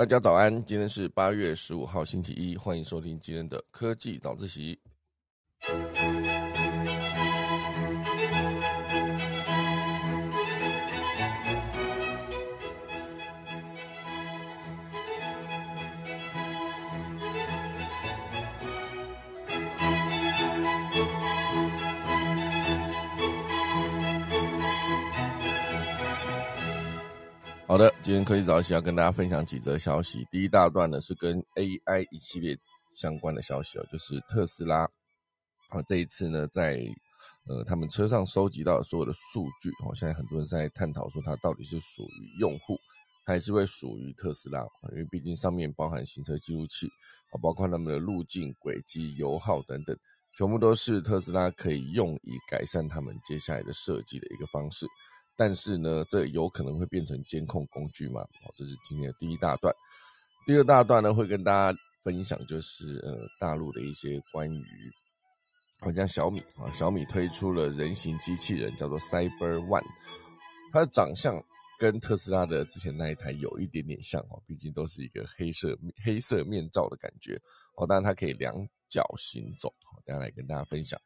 大家早安，今天是八月十五号星期一，欢迎收听今天的科技早自习。好的，今天科技早起要跟大家分享几则消息。第一大段呢是跟 AI 一系列相关的消息哦，就是特斯拉啊，这一次呢在呃他们车上收集到所有的数据哦，现在很多人在探讨说它到底是属于用户还是会属于特斯拉，因为毕竟上面包含行车记录器啊，包括他们的路径、轨迹、油耗等等，全部都是特斯拉可以用以改善他们接下来的设计的一个方式。但是呢，这有可能会变成监控工具嘛？哦，这是今天的第一大段。第二大段呢，会跟大家分享，就是呃，大陆的一些关于，好像小米啊，小米推出了人形机器人，叫做 Cyber One，它的长相跟特斯拉的之前那一台有一点点像哦，毕竟都是一个黑色黑色面罩的感觉哦，当然它可以两脚行走，好，等下来跟大家分享。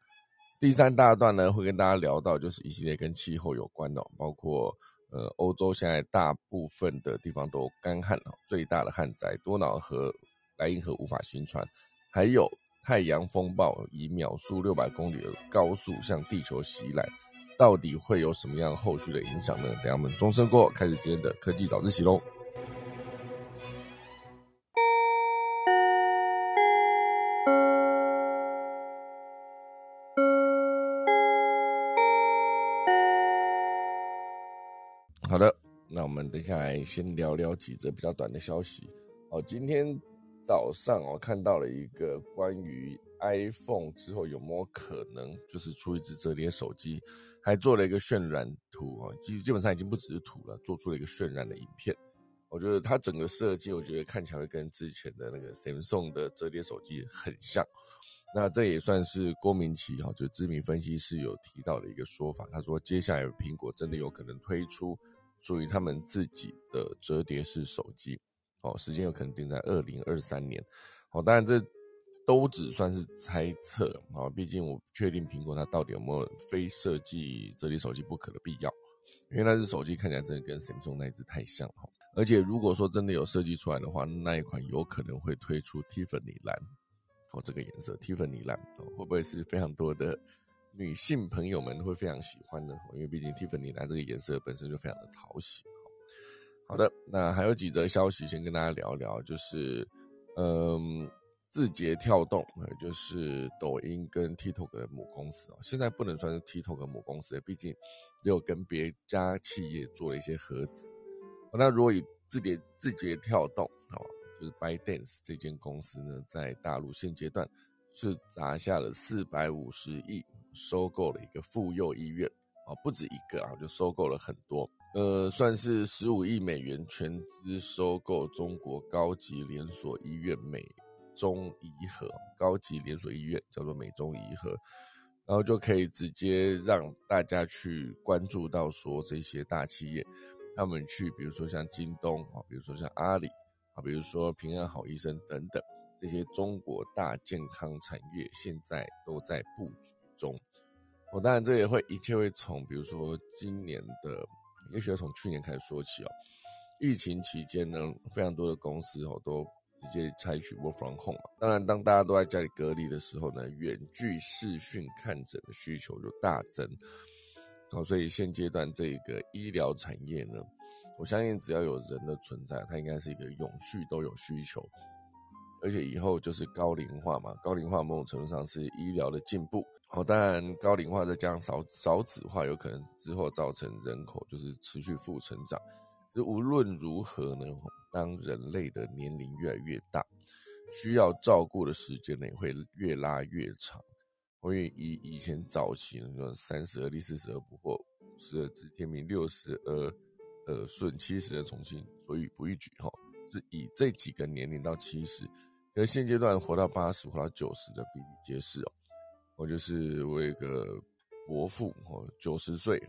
第三大段呢，会跟大家聊到，就是一系列跟气候有关的，包括呃，欧洲现在大部分的地方都干旱了，最大的旱灾多瑙河、莱茵河无法行船，还有太阳风暴以秒速六百公里的高速向地球袭来，到底会有什么样后续的影响呢？等下我们钟声过，开始今天的科技早自习喽。等下来先聊聊几则比较短的消息。哦，今天早上我看到了一个关于 iPhone 之后有没有可能就是出一只折叠手机，还做了一个渲染图啊，基基本上已经不只是图了，做出了一个渲染的影片。我觉得它整个设计，我觉得看起来会跟之前的那个 Samsung 的折叠手机很像。那这也算是郭明奇哈，就知名分析师有提到的一个说法。他说，接下来苹果真的有可能推出。属于他们自己的折叠式手机，哦，时间有可能定在二零二三年，哦，当然这都只算是猜测啊，毕竟我不确定苹果它到底有没有非设计折叠手机不可的必要，因为那只手机看起来真的跟 Samsung 那一只太像哈，而且如果说真的有设计出来的话，那一款有可能会推出 Tiffany 蓝，哦，这个颜色 Tiffany 蓝，哦，会不会是非常多的？女性朋友们会非常喜欢的，因为毕竟 Tiffany 蓝这个颜色本身就非常的讨喜。好的，那还有几则消息，先跟大家聊一聊，就是嗯，字节跳动，就是抖音跟 TikTok 的母公司啊，现在不能算是 TikTok 母公司，毕竟有跟别家企业做了一些合资。那如果以字节字节跳动哦，就是 ByteDance 这间公司呢，在大陆现阶段是砸下了四百五十亿。收购了一个妇幼医院啊，不止一个啊，就收购了很多，呃，算是十五亿美元全资收购中国高级连锁医院美中宜和高级连锁医院叫做美中宜和，然后就可以直接让大家去关注到说这些大企业，他们去，比如说像京东啊，比如说像阿里啊，比如说平安好医生等等这些中国大健康产业，现在都在布局。中，我当然这也会一切会从，比如说今年的，也许要从去年开始说起哦。疫情期间呢，非常多的公司哦都直接采取 work from home 嘛。当然，当大家都在家里隔离的时候呢，远距视讯看诊的需求就大增。哦，所以现阶段这个医疗产业呢，我相信只要有人的存在，它应该是一个永续都有需求。而且以后就是高龄化嘛，高龄化某种程度上是医疗的进步。哦，当然，高龄化再加上少少子化，有可能之后造成人口就是持续负成长。就无论如何呢，当人类的年龄越来越大，需要照顾的时间呢也会越拉越长。因为以以前早期那个三十而立，四十而不惑，五十而知天命，六十而呃顺，七十而从心，所以不逾矩哈，是以这几个年龄到七十，可现阶段活到八十、活到九十的比比皆是哦。我就是我一个伯父哦，九十岁，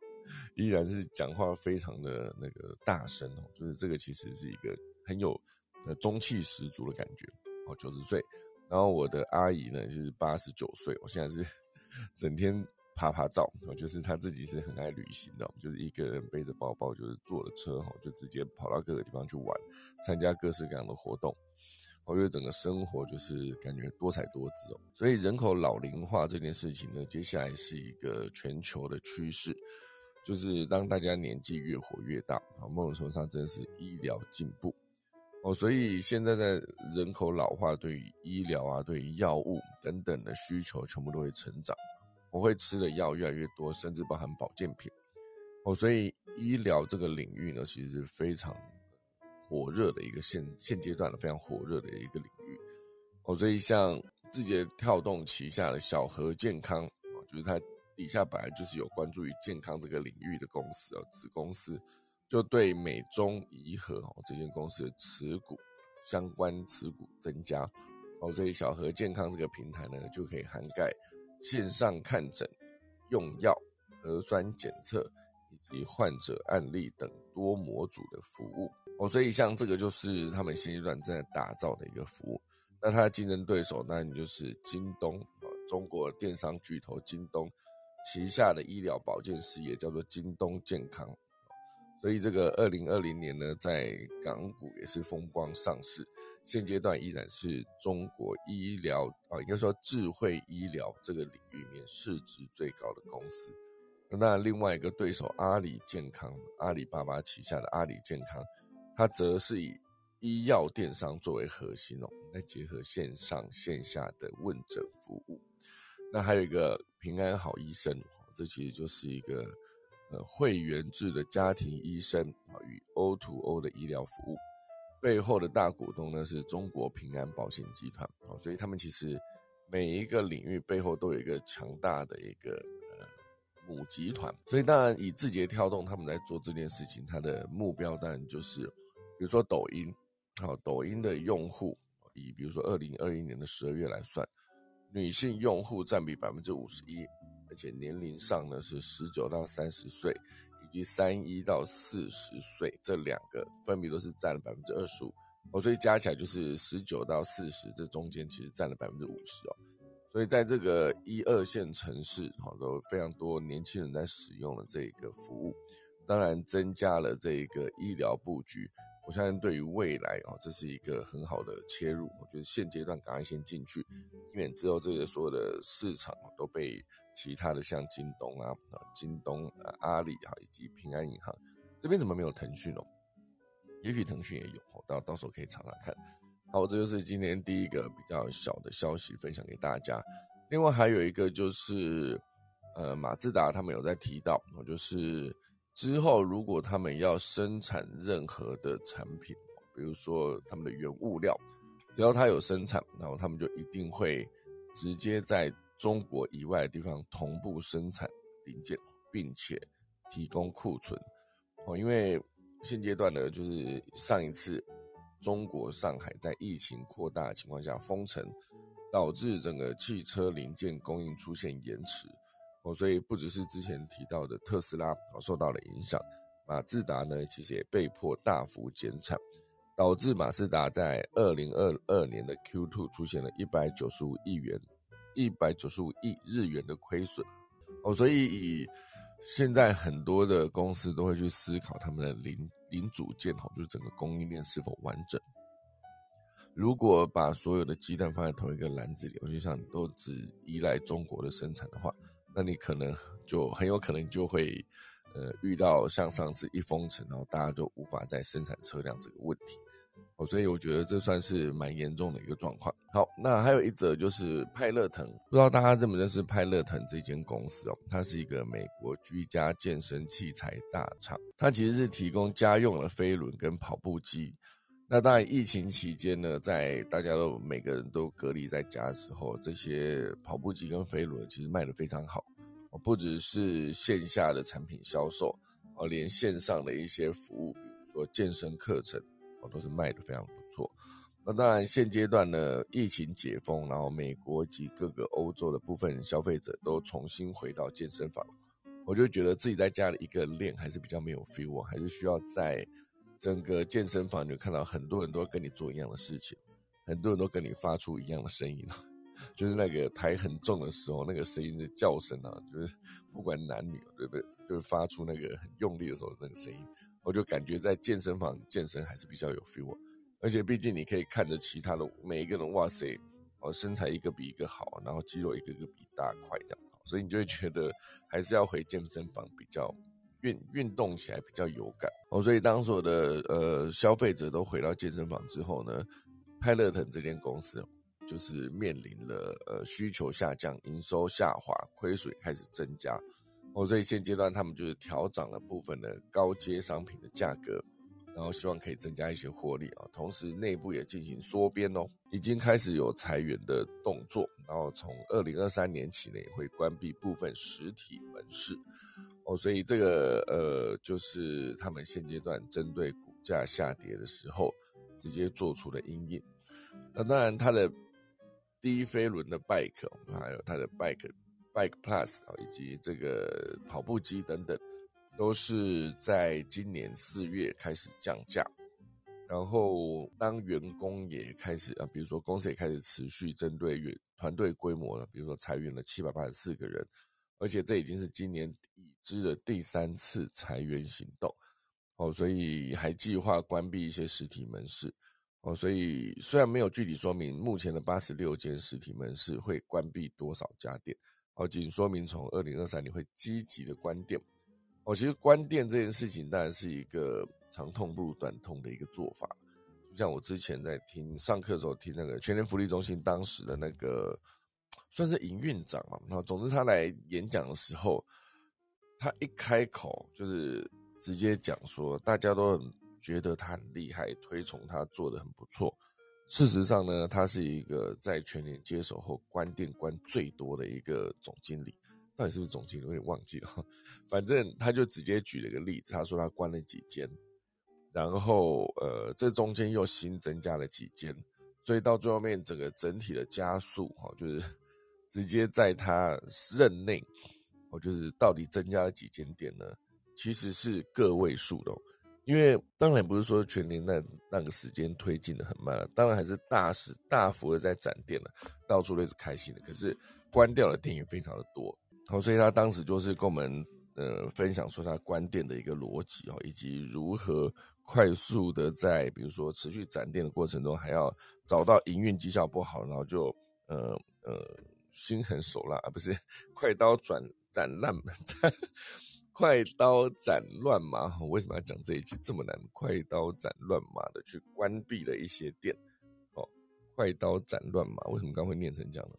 依然是讲话非常的那个大声哦，就是这个其实是一个很有呃中气十足的感觉哦，九十岁。然后我的阿姨呢，就是八十九岁，我现在是 整天拍拍照，就是她自己是很爱旅行的，就是一个人背着包包，就是坐了车哈，就直接跑到各个地方去玩，参加各式各样的活动。我觉得整个生活就是感觉多彩多姿哦。所以人口老龄化这件事情呢，接下来是一个全球的趋势，就是当大家年纪越活越大，啊，某种程度上真的是医疗进步。哦，所以现在在人口老化，对于医疗啊，对于药物等等的需求，全部都会成长。我会吃的药越来越多，甚至包含保健品。哦，所以医疗这个领域呢，其实是非常火热的一个现现阶段的非常火热的一个领域。哦，所以像字节跳动旗下的小和健康，哦，就是它底下本来就是有关注于健康这个领域的公司哦，子公司。就对美中怡和哦这间公司的持股相关持股增加哦，所以小和健康这个平台呢就可以涵盖线上看诊、用药、核酸检测以及患者案例等多模组的服务哦，所以像这个就是他们新阶段正在打造的一个服务。那它的竞争对手当然就是京东啊，中国电商巨头京东旗下的医疗保健事业叫做京东健康。所以这个二零二零年呢，在港股也是风光上市，现阶段依然是中国医疗啊，应该说智慧医疗这个领域面市值最高的公司。那另外一个对手阿里健康，阿里巴巴旗下的阿里健康，它则是以医药电商作为核心哦，来结合线上线下的问诊服务。那还有一个平安好医生，这其实就是一个。呃，会员制的家庭医生啊，与 O to O 的医疗服务背后的大股东呢，是中国平安保险集团啊，所以他们其实每一个领域背后都有一个强大的一个呃母集团，所以当然以字节跳动他们在做这件事情，它的目标当然就是，比如说抖音，好，抖音的用户以比如说二零二一年的十二月来算，女性用户占比百分之五十一。而且年龄上呢是十九到三十岁，以及三一到四十岁这两个分别都是占了百分之二十五哦，所以加起来就是十九到四十，这中间其实占了百分之五十哦。所以在这个一二线城市，好，都非常多年轻人在使用了这个服务，当然增加了这个医疗布局。我相信对于未来啊，这是一个很好的切入。我觉得现阶段赶快先进去，以免之后这些所有的市场都被。其他的像京东啊、啊京东、啊阿里啊，以及平安银行这边怎么没有腾讯哦？也许腾讯也有，到到时候可以查查看。好，这就是今天第一个比较小的消息分享给大家。另外还有一个就是，呃，马自达他们有在提到，就是之后如果他们要生产任何的产品，比如说他们的原物料，只要他有生产，然后他们就一定会直接在。中国以外的地方同步生产零件，并且提供库存哦。因为现阶段呢，就是上一次中国上海在疫情扩大的情况下封城，导致整个汽车零件供应出现延迟哦。所以不只是之前提到的特斯拉哦受到了影响，马自达呢其实也被迫大幅减产，导致马自达在二零二二年的 Q2 出现了一百九十五亿元。一百九十五亿日元的亏损哦，所以现在很多的公司都会去思考他们的零零组件哦，就是整个供应链是否完整。如果把所有的鸡蛋放在同一个篮子里，就像都只依赖中国的生产的话，那你可能就很有可能就会呃遇到像上次一封城，然后大家就无法再生产车辆这个问题。哦，所以我觉得这算是蛮严重的一个状况。好，那还有一则就是派乐腾，不知道大家认不认识派乐腾这间公司哦？它是一个美国居家健身器材大厂，它其实是提供家用的飞轮跟跑步机。那当然，疫情期间呢，在大家都每个人都隔离在家的时候，这些跑步机跟飞轮其实卖的非常好。不只是线下的产品销售，哦，连线上的一些服务，比如说健身课程。都是卖的非常不错。那当然，现阶段呢，疫情解封，然后美国及各个欧洲的部分消费者都重新回到健身房，我就觉得自己在家里一个练还是比较没有 feel，还是需要在整个健身房就看到很多人都跟你做一样的事情，很多人都跟你发出一样的声音，就是那个台很重的时候，那个声音的叫声啊，就是不管男女，对不对？就是发出那个很用力的时候那个声音，我就感觉在健身房健身还是比较有 feel，而且毕竟你可以看着其他的每一个人，哇塞，哦身材一个比一个好，然后肌肉一个个比大块这样，所以你就会觉得还是要回健身房比较。运运动起来比较有感哦，所以当所有的呃消费者都回到健身房之后呢，派乐腾这间公司就是面临了呃需求下降、营收下滑、亏损开始增加哦，所以现阶段他们就是调涨了部分的高阶商品的价格，然后希望可以增加一些获利啊，同时内部也进行缩编哦，已经开始有裁员的动作，然后从二零二三年起呢也会关闭部分实体门市。哦，所以这个呃，就是他们现阶段针对股价下跌的时候，直接做出的阴影。那当然，它的低飞轮的 bike，还有它的 bike bike plus 啊，以及这个跑步机等等，都是在今年四月开始降价。然后，当员工也开始啊，比如说公司也开始持续针对员团队规模了，比如说裁员了七百八十四个人。而且这已经是今年已知的第三次裁员行动，哦，所以还计划关闭一些实体门市，哦，所以虽然没有具体说明目前的八十六间实体门市会关闭多少家店，哦，仅说明从二零二三年会积极的关店，哦，其实关店这件事情当然是一个长痛不如短痛的一个做法，就像我之前在听上课的时候听那个全年福利中心当时的那个。算是营运长嘛，那总之他来演讲的时候，他一开口就是直接讲说，大家都很觉得他很厉害，推崇他做的很不错。事实上呢，他是一个在全年接手后关店关最多的一个总经理，到底是不是总经理有点忘记了。反正他就直接举了一个例子，他说他关了几间，然后呃，这中间又新增加了几间，所以到最后面整个整体的加速哈，就是。直接在他任内，哦，就是到底增加了几间店呢？其实是个位数的，因为当然不是说全年那那个时间推进的很慢，当然还是大时大幅的在展店了，到处都是开心的。可是关掉的店也非常的多，好，所以他当时就是跟我们呃分享说他关店的一个逻辑哦，以及如何快速的在比如说持续展店的过程中，还要找到营运绩效不好，然后就呃呃。心狠手辣啊，不是 快刀斩斩乱麻，快刀斩乱麻。我为什么要讲这一句这么难？快刀斩乱麻的去关闭了一些店，哦，快刀斩乱麻，为什么刚会念成这样呢？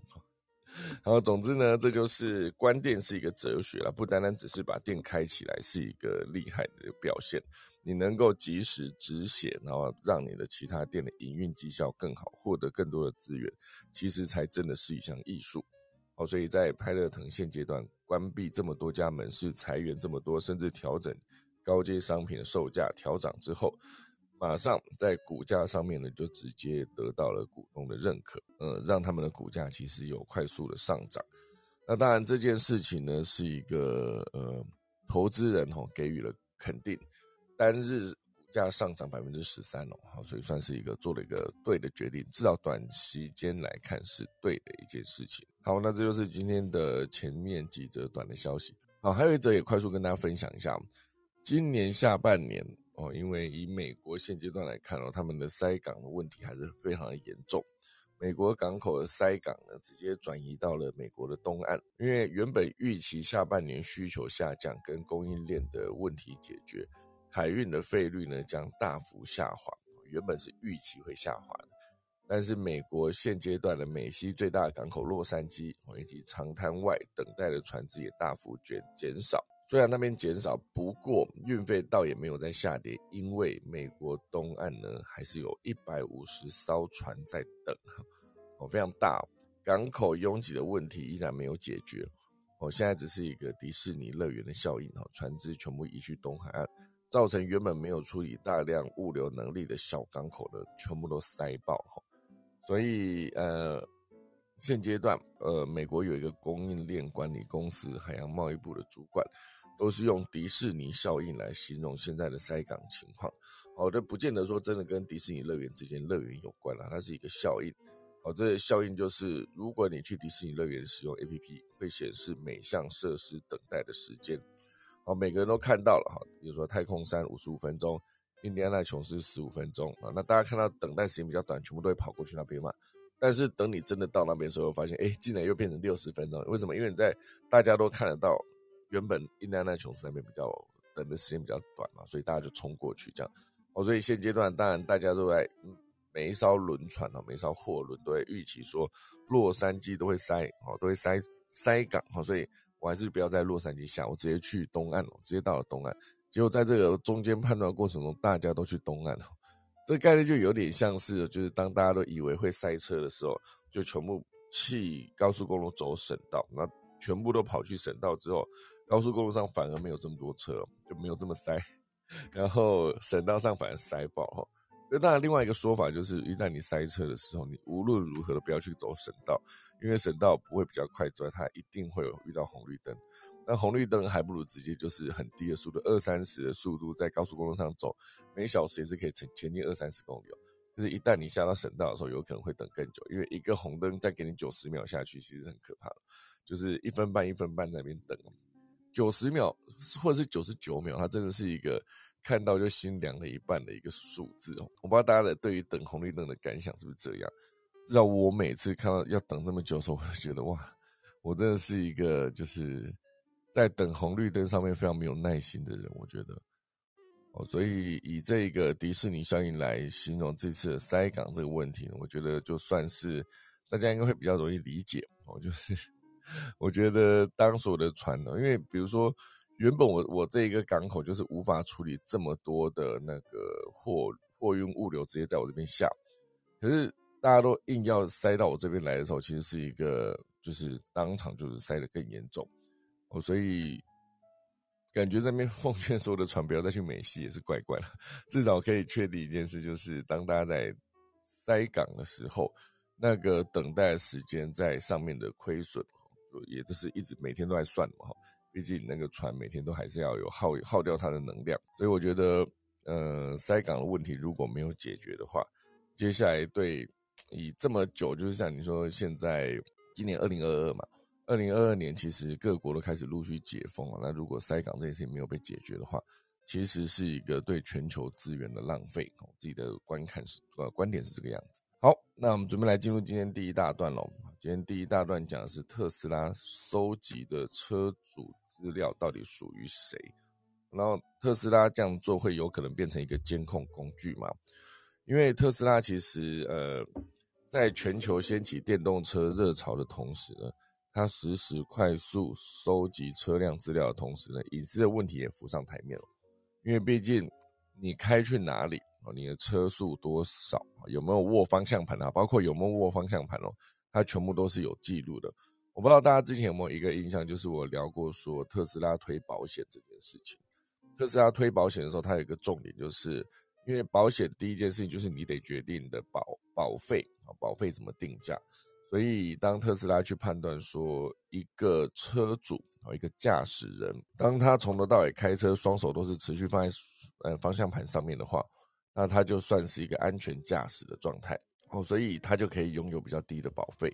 好，总之呢，这就是关店是一个哲学了，不单单只是把店开起来是一个厉害的表现，你能够及时止血，然后让你的其他店的营运绩效更好，获得更多的资源，其实才真的是一项艺术。好，所以在派乐腾现阶段关闭这么多家门市，裁员这么多，甚至调整高阶商品的售价调涨之后。马上在股价上面呢，就直接得到了股东的认可，呃，让他们的股价其实有快速的上涨。那当然这件事情呢，是一个呃投资人哦给予了肯定，单日股价上涨百分之十三哦，好，所以算是一个做了一个对的决定，至少短期间来看是对的一件事情。好，那这就是今天的前面几则短的消息。好，还有一则也快速跟大家分享一下，今年下半年。哦，因为以美国现阶段来看哦，他们的塞港的问题还是非常的严重。美国港口的塞港呢，直接转移到了美国的东岸。因为原本预期下半年需求下降跟供应链的问题解决，海运的费率呢将大幅下滑。原本是预期会下滑的，但是美国现阶段的美西最大港口洛杉矶以及长滩外等待的船只也大幅减减少。虽然那边减少，不过运费倒也没有在下跌，因为美国东岸呢还是有一百五十艘船在等，哦，非常大，港口拥挤的问题依然没有解决，哦，现在只是一个迪士尼乐园的效应，哈，船只全部移去东海岸，造成原本没有处理大量物流能力的小港口的全部都塞爆，哈，所以呃。现阶段，呃，美国有一个供应链管理公司海洋贸易部的主管，都是用迪士尼效应来形容现在的塞港情况。好的，不见得说真的跟迪士尼乐园之间乐园有关了，它是一个效应。好，这个效应就是，如果你去迪士尼乐园使用 APP，会显示每项设施等待的时间。好，每个人都看到了哈，比如说太空山五十五分钟，印第安纳琼斯十五分钟啊，那大家看到等待时间比较短，全部都会跑过去那边嘛。但是等你真的到那边的时候，发现哎，竟然又变成六十分钟，为什么？因为你在大家都看得到，原本印第安纳琼斯那边比较等的时间比较短嘛，所以大家就冲过去这样。哦，所以现阶段当然大家都在。每一艘轮船哦，每一艘货轮都会预期说洛杉矶都会塞哦，都会塞塞港哦，所以我还是不要在洛杉矶下，我直接去东岸哦，直接到了东岸。结果在这个中间判断过程中，大家都去东岸哦，这概率就有点像是，就是当大家都以为会塞车的时候，就全部弃高速公路走省道，那全部都跑去省道之后，高速公路上反而没有这么多车，就没有这么塞，然后省道上反而塞爆了。那当然，另外一个说法就是，一旦你塞车的时候，你无论如何都不要去走省道，因为省道不会比较快之外，它一定会有遇到红绿灯。那红绿灯还不如直接就是很低的速度，二三十的速度在高速公路上走，每小时也是可以前前进二三十公里。就是一旦你下到省道的时候，有可能会等更久，因为一个红灯再给你九十秒下去，其实很可怕，就是一分半一分半在那边等，九十秒或者是九十九秒，它真的是一个。看到就心凉了一半的一个数字哦，我不知道大家的对于等红绿灯的感想是不是这样？至少我每次看到要等这么久的时候，我就觉得哇，我真的是一个就是在等红绿灯上面非常没有耐心的人。我觉得哦，所以以这个迪士尼效应来形容这次的塞港这个问题呢，我觉得就算是大家应该会比较容易理解哦。就是 我觉得当所有的船呢，因为比如说。原本我我这一个港口就是无法处理这么多的那个货货运物流直接在我这边下，可是大家都硬要塞到我这边来的时候，其实是一个就是当场就是塞得更严重哦，所以感觉这边 奉劝所有的船不要再去美西也是怪怪的，至少可以确定一件事，就是当大家在塞港的时候，那个等待时间在上面的亏损，也都是一直每天都在算嘛哈。毕竟那个船每天都还是要有耗耗掉它的能量，所以我觉得，呃，塞港的问题如果没有解决的话，接下来对以这么久，就是像你说，现在今年二零二二嘛，二零二二年其实各国都开始陆续解封了。那如果塞港这件事情没有被解决的话，其实是一个对全球资源的浪费。自己的观看是呃观点是这个样子。好，那我们准备来进入今天第一大段喽。今天第一大段讲的是特斯拉收集的车主。资料到底属于谁？然后特斯拉这样做会有可能变成一个监控工具吗？因为特斯拉其实呃，在全球掀起电动车热潮的同时呢，它实时快速收集车辆资料的同时呢，隐私的问题也浮上台面了。因为毕竟你开去哪里，你的车速多少，有没有握方向盘啊，包括有没有握方向盘哦，它全部都是有记录的。我不知道大家之前有没有一个印象，就是我聊过说特斯拉推保险这件事情。特斯拉推保险的时候，它有一个重点，就是因为保险第一件事情就是你得决定的保保费啊，保费怎么定价。所以当特斯拉去判断说一个车主啊，一个驾驶人，当他从头到尾开车双手都是持续放在呃方向盘上面的话，那他就算是一个安全驾驶的状态哦，所以他就可以拥有比较低的保费。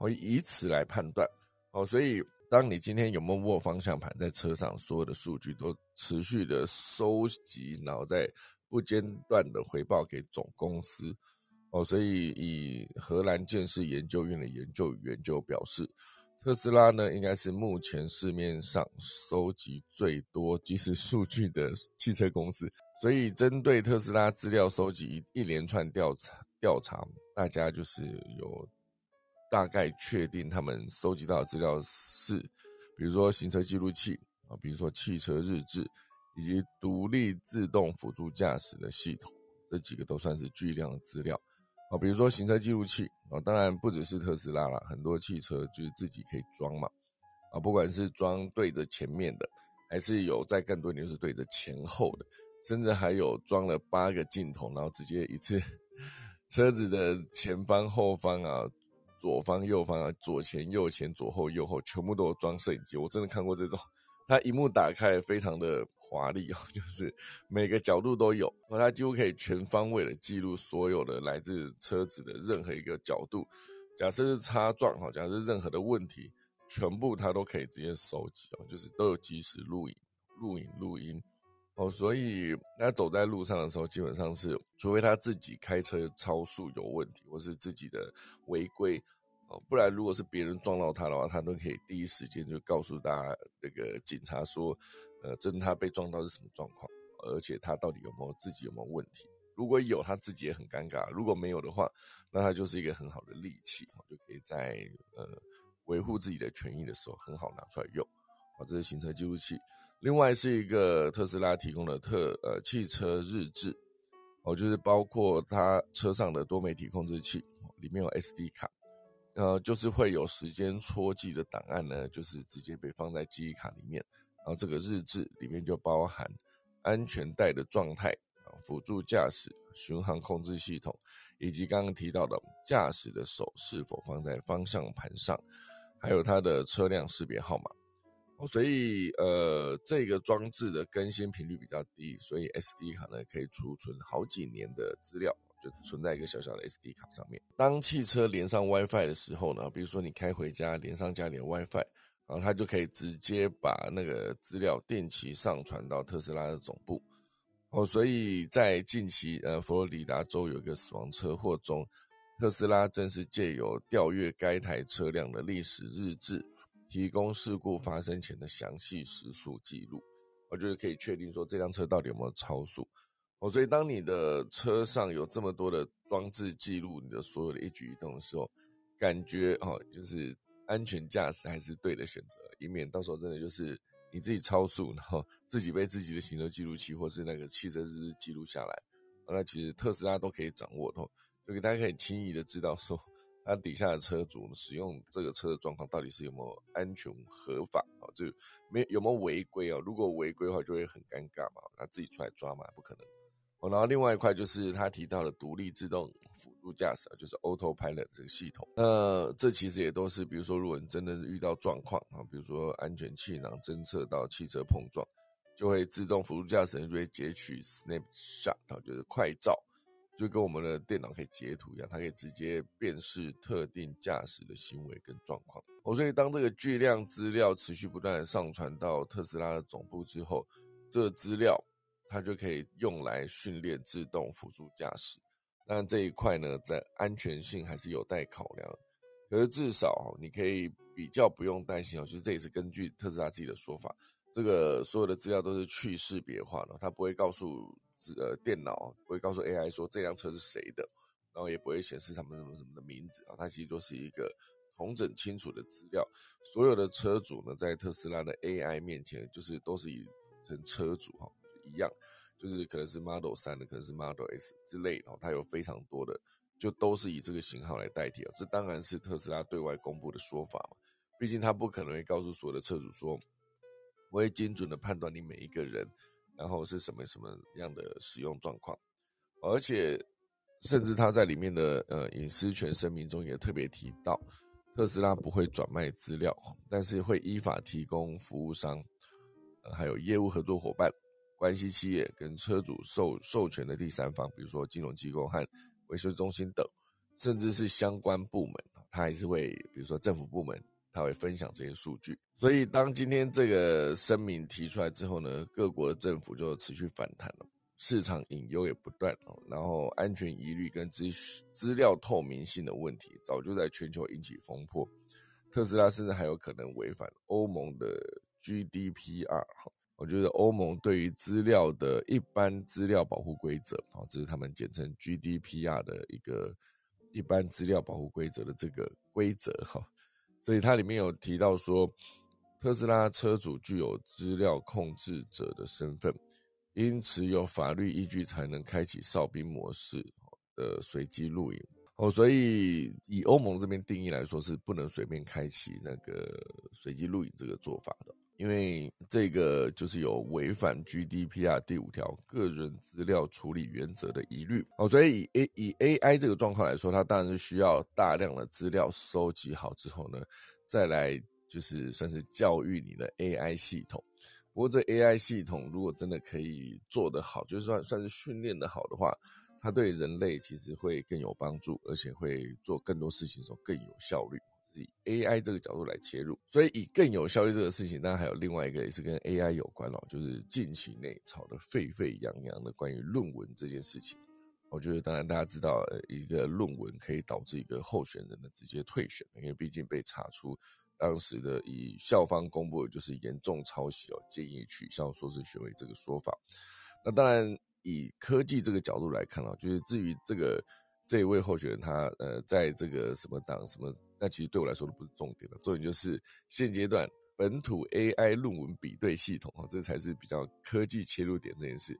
我以此来判断，哦，所以当你今天有没有握方向盘在车上，所有的数据都持续的收集，然后再不间断的回报给总公司，哦，所以以荷兰建设研究院的研究员就表示，特斯拉呢应该是目前市面上收集最多即时数据的汽车公司，所以针对特斯拉资料收集一连串调查调查，大家就是有。大概确定他们收集到的资料是，比如说行车记录器啊，比如说汽车日志，以及独立自动辅助驾驶的系统，这几个都算是巨量的资料啊。比如说行车记录器啊，当然不只是特斯拉啦，很多汽车就是自己可以装嘛啊，不管是装对着前面的，还是有在更多就是对着前后的，甚至还有装了八个镜头，然后直接一次 车子的前方、后方啊。左方、右方啊，左前、右前、左后、右后，全部都装摄影机。我真的看过这种，它荧幕打开非常的华丽哦，就是每个角度都有，它几乎可以全方位的记录所有的来自车子的任何一个角度。假设是擦撞哈，假设任何的问题，全部它都可以直接收集哦，就是都有即时录影、录影、录音哦。所以他走在路上的时候，基本上是除非他自己开车超速有问题，或是自己的违规。哦，不然如果是别人撞到他的话，他都可以第一时间就告诉大家那个警察说，呃，真他被撞到是什么状况，而且他到底有没有自己有没有问题？如果有，他自己也很尴尬；如果没有的话，那他就是一个很好的利器，就可以在呃维护自己的权益的时候很好拿出来用。好，这是行车记录器。另外是一个特斯拉提供的特呃汽车日志，哦，就是包括它车上的多媒体控制器，里面有 SD 卡。呃，就是会有时间戳记的档案呢，就是直接被放在记忆卡里面，然后这个日志里面就包含安全带的状态啊，辅助驾驶、巡航控制系统，以及刚刚提到的驾驶的手是否放在方向盘上，还有它的车辆识别号码。哦，所以呃，这个装置的更新频率比较低，所以 SD 卡呢可以储存好几年的资料。就存在一个小小的 SD 卡上面。当汽车连上 WiFi 的时候呢，比如说你开回家连上家里的 WiFi，然后它就可以直接把那个资料定期上传到特斯拉的总部。哦，所以在近期呃佛罗里达州有一个死亡车祸中，特斯拉正是借由调阅该台车辆的历史日志，提供事故发生前的详细时速记录。我觉得可以确定说这辆车到底有没有超速。哦，所以当你的车上有这么多的装置记录你的所有的一举一动的时候，感觉哦，就是安全驾驶还是对的选择，以免到时候真的就是你自己超速，然后 自己被自己的行车记录器或是那个汽车日志记录下来，那其实特斯拉都可以掌握的，就给大家可以轻易的知道说，它底下的车主使用这个车的状况到底是有没有安全合法啊，就没有没有违规啊？如果违规的话，就会很尴尬嘛，他自己出来抓嘛，不可能。哦，然后另外一块就是他提到的独立自动辅助驾驶，就是 Autopilot 这个系统。那这其实也都是，比如说，如果你真的遇到状况啊，比如说安全气囊侦测到汽车碰撞，就会自动辅助驾驶就会截取 Snapshot 啊，就是快照，就跟我们的电脑可以截图一样，它可以直接辨识特定驾驶的行为跟状况。哦，所以当这个巨量资料持续不断的上传到特斯拉的总部之后，这个资料。它就可以用来训练自动辅助驾驶，那这一块呢，在安全性还是有待考量。可是至少你可以比较不用担心哦，其实这也是根据特斯拉自己的说法，这个所有的资料都是去识别化的，它不会告诉呃电脑，不会告诉 AI 说这辆车是谁的，然后也不会显示他们什么什么的名字啊，它其实就是一个同整清楚的资料。所有的车主呢，在特斯拉的 AI 面前，就是都是以成车主哈。一样，就是可能是 Model 三的，可能是 Model S 之类的哦，它有非常多的，就都是以这个型号来代替啊。这当然是特斯拉对外公布的说法嘛，毕竟它不可能会告诉所有的车主说，我会精准的判断你每一个人，然后是什么什么样的使用状况，而且甚至他在里面的呃隐私权声明中也特别提到，特斯拉不会转卖资料，但是会依法提供服务商，还有业务合作伙伴。关系企业跟车主授授权的第三方，比如说金融机构和维修中心等，甚至是相关部门，他还是会，比如说政府部门，他会分享这些数据。所以，当今天这个声明提出来之后呢，各国的政府就持续反弹了，市场隐忧也不断哦。然后，安全疑虑跟资资料透明性的问题，早就在全球引起风波。特斯拉甚至还有可能违反欧盟的 GDPR 哈。我觉得欧盟对于资料的一般资料保护规则，啊，这是他们简称 GDPR 的一个一般资料保护规则的这个规则，哈，所以它里面有提到说，特斯拉车主具有资料控制者的身份，因此有法律依据才能开启哨兵模式的随机录影，哦，所以以欧盟这边定义来说，是不能随便开启那个随机录影这个做法的。因为这个就是有违反 GDPR 第五条个人资料处理原则的疑虑哦，所以以 A 以 AI 这个状况来说，它当然是需要大量的资料收集好之后呢，再来就是算是教育你的 AI 系统。不过这 AI 系统如果真的可以做得好，就算算是训练的好的话，它对人类其实会更有帮助，而且会做更多事情的时候更有效率。以 AI 这个角度来切入，所以以更有效率这个事情，当然还有另外一个也是跟 AI 有关哦，就是近期内炒得沸沸扬扬的关于论文这件事情。我觉得当然大家知道，一个论文可以导致一个候选人的直接退选，因为毕竟被查出当时的以校方公布的就是严重抄袭哦，建议取消硕士学位这个说法。那当然以科技这个角度来看啊，就是至于这个这一位候选人他呃在这个什么党什么。那其实对我来说都不是重点了，重点就是现阶段本土 AI 论文比对系统啊，这才是比较科技切入点这件事。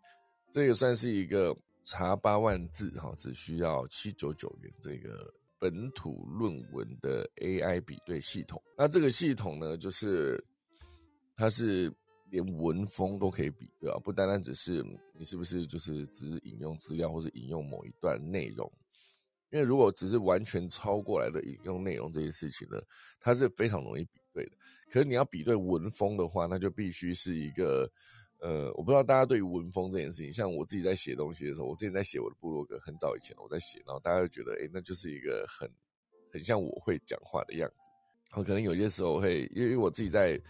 这个算是一个查八万字哈，只需要七九九元这个本土论文的 AI 比对系统。那这个系统呢，就是它是连文风都可以比对啊，不单单只是你是不是就是只是引用资料或者引用某一段内容。因为如果只是完全抄过来的引用内容这件事情呢，它是非常容易比对的。可是你要比对文风的话，那就必须是一个，呃，我不知道大家对于文风这件事情，像我自己在写东西的时候，我之前在写我的部落格，很早以前我在写，然后大家就觉得，哎，那就是一个很很像我会讲话的样子。然后可能有些时候会，因为我自己在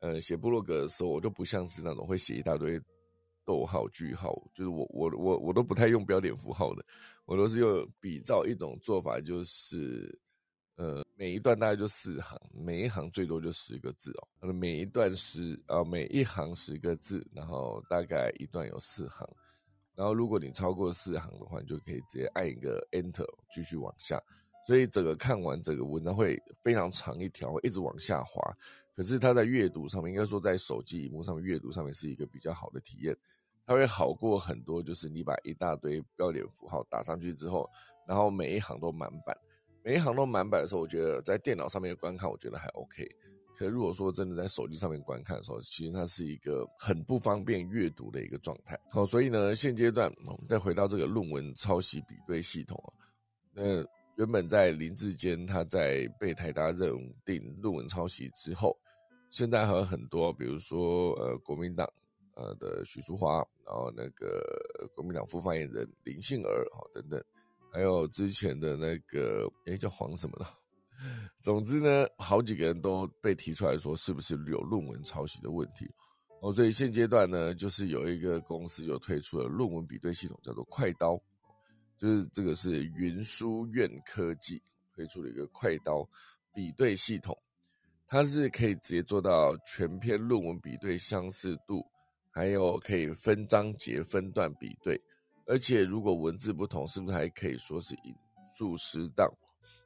呃写部落格的时候，我就不像是那种会写一大堆。逗号、句号，就是我、我、我、我都不太用标点符号的，我都是用比照一种做法，就是呃，每一段大概就四行，每一行最多就十个字哦。每一段十啊，每一行十个字，然后大概一段有四行，然后如果你超过四行的话，你就可以直接按一个 Enter 继续往下。所以整个看完整个文章会非常长一条，会一直往下滑。可是它在阅读上面，应该说在手机荧幕上面阅读上面是一个比较好的体验。它会好过很多，就是你把一大堆标点符号打上去之后，然后每一行都满版，每一行都满版的时候，我觉得在电脑上面观看，我觉得还 OK。可如果说真的在手机上面观看的时候，其实它是一个很不方便阅读的一个状态。好，所以呢，现阶段我们再回到这个论文抄袭比对系统啊，那原本在林志坚他在被台大认定论文抄袭之后，现在还有很多，比如说呃国民党。呃的许淑华，然后那个国民党副发言人林杏儿，哈等等，还有之前的那个诶叫黄什么的，总之呢，好几个人都被提出来说是不是有论文抄袭的问题，哦，所以现阶段呢，就是有一个公司就推出了论文比对系统，叫做快刀，就是这个是云书院科技推出了一个快刀比对系统，它是可以直接做到全篇论文比对相似度。还有可以分章节、分段比对，而且如果文字不同，是不是还可以说是引述适当，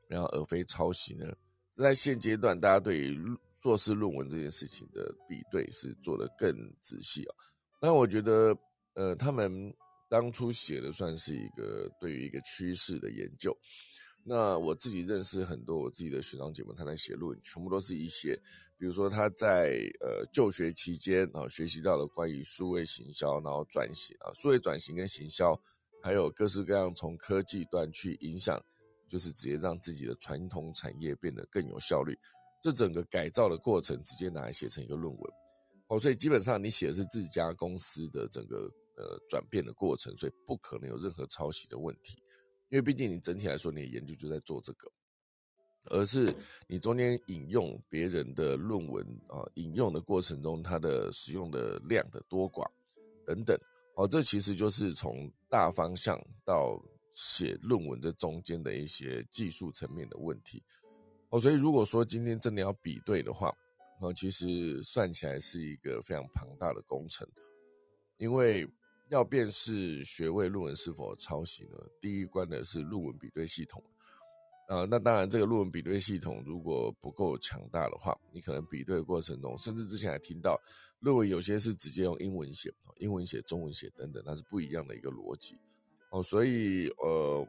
然后而非抄袭呢？在现阶段，大家对于硕士论文这件事情的比对是做的更仔细啊。但我觉得，呃，他们当初写的算是一个对于一个趋势的研究。那我自己认识很多我自己的学长姐们，他在写论文，全部都是一些。比如说他在呃就学期间啊学习到了关于数位行销，然后转型啊数位转型跟行销，还有各式各样从科技端去影响，就是直接让自己的传统产业变得更有效率。这整个改造的过程直接拿来写成一个论文哦，所以基本上你写的是自家公司的整个呃转变的过程，所以不可能有任何抄袭的问题，因为毕竟你整体来说你的研究就在做这个。而是你中间引用别人的论文啊，引用的过程中，它的使用的量的多寡等等，哦，这其实就是从大方向到写论文这中间的一些技术层面的问题，哦，所以如果说今天真的要比对的话，哦，其实算起来是一个非常庞大的工程，因为要辨识学位论文是否抄袭呢，第一关的是论文比对系统。啊，那当然，这个论文比对系统如果不够强大的话，你可能比对过程中，甚至之前还听到论文有些是直接用英文写，英文写、中文写等等，那是不一样的一个逻辑哦。所以呃，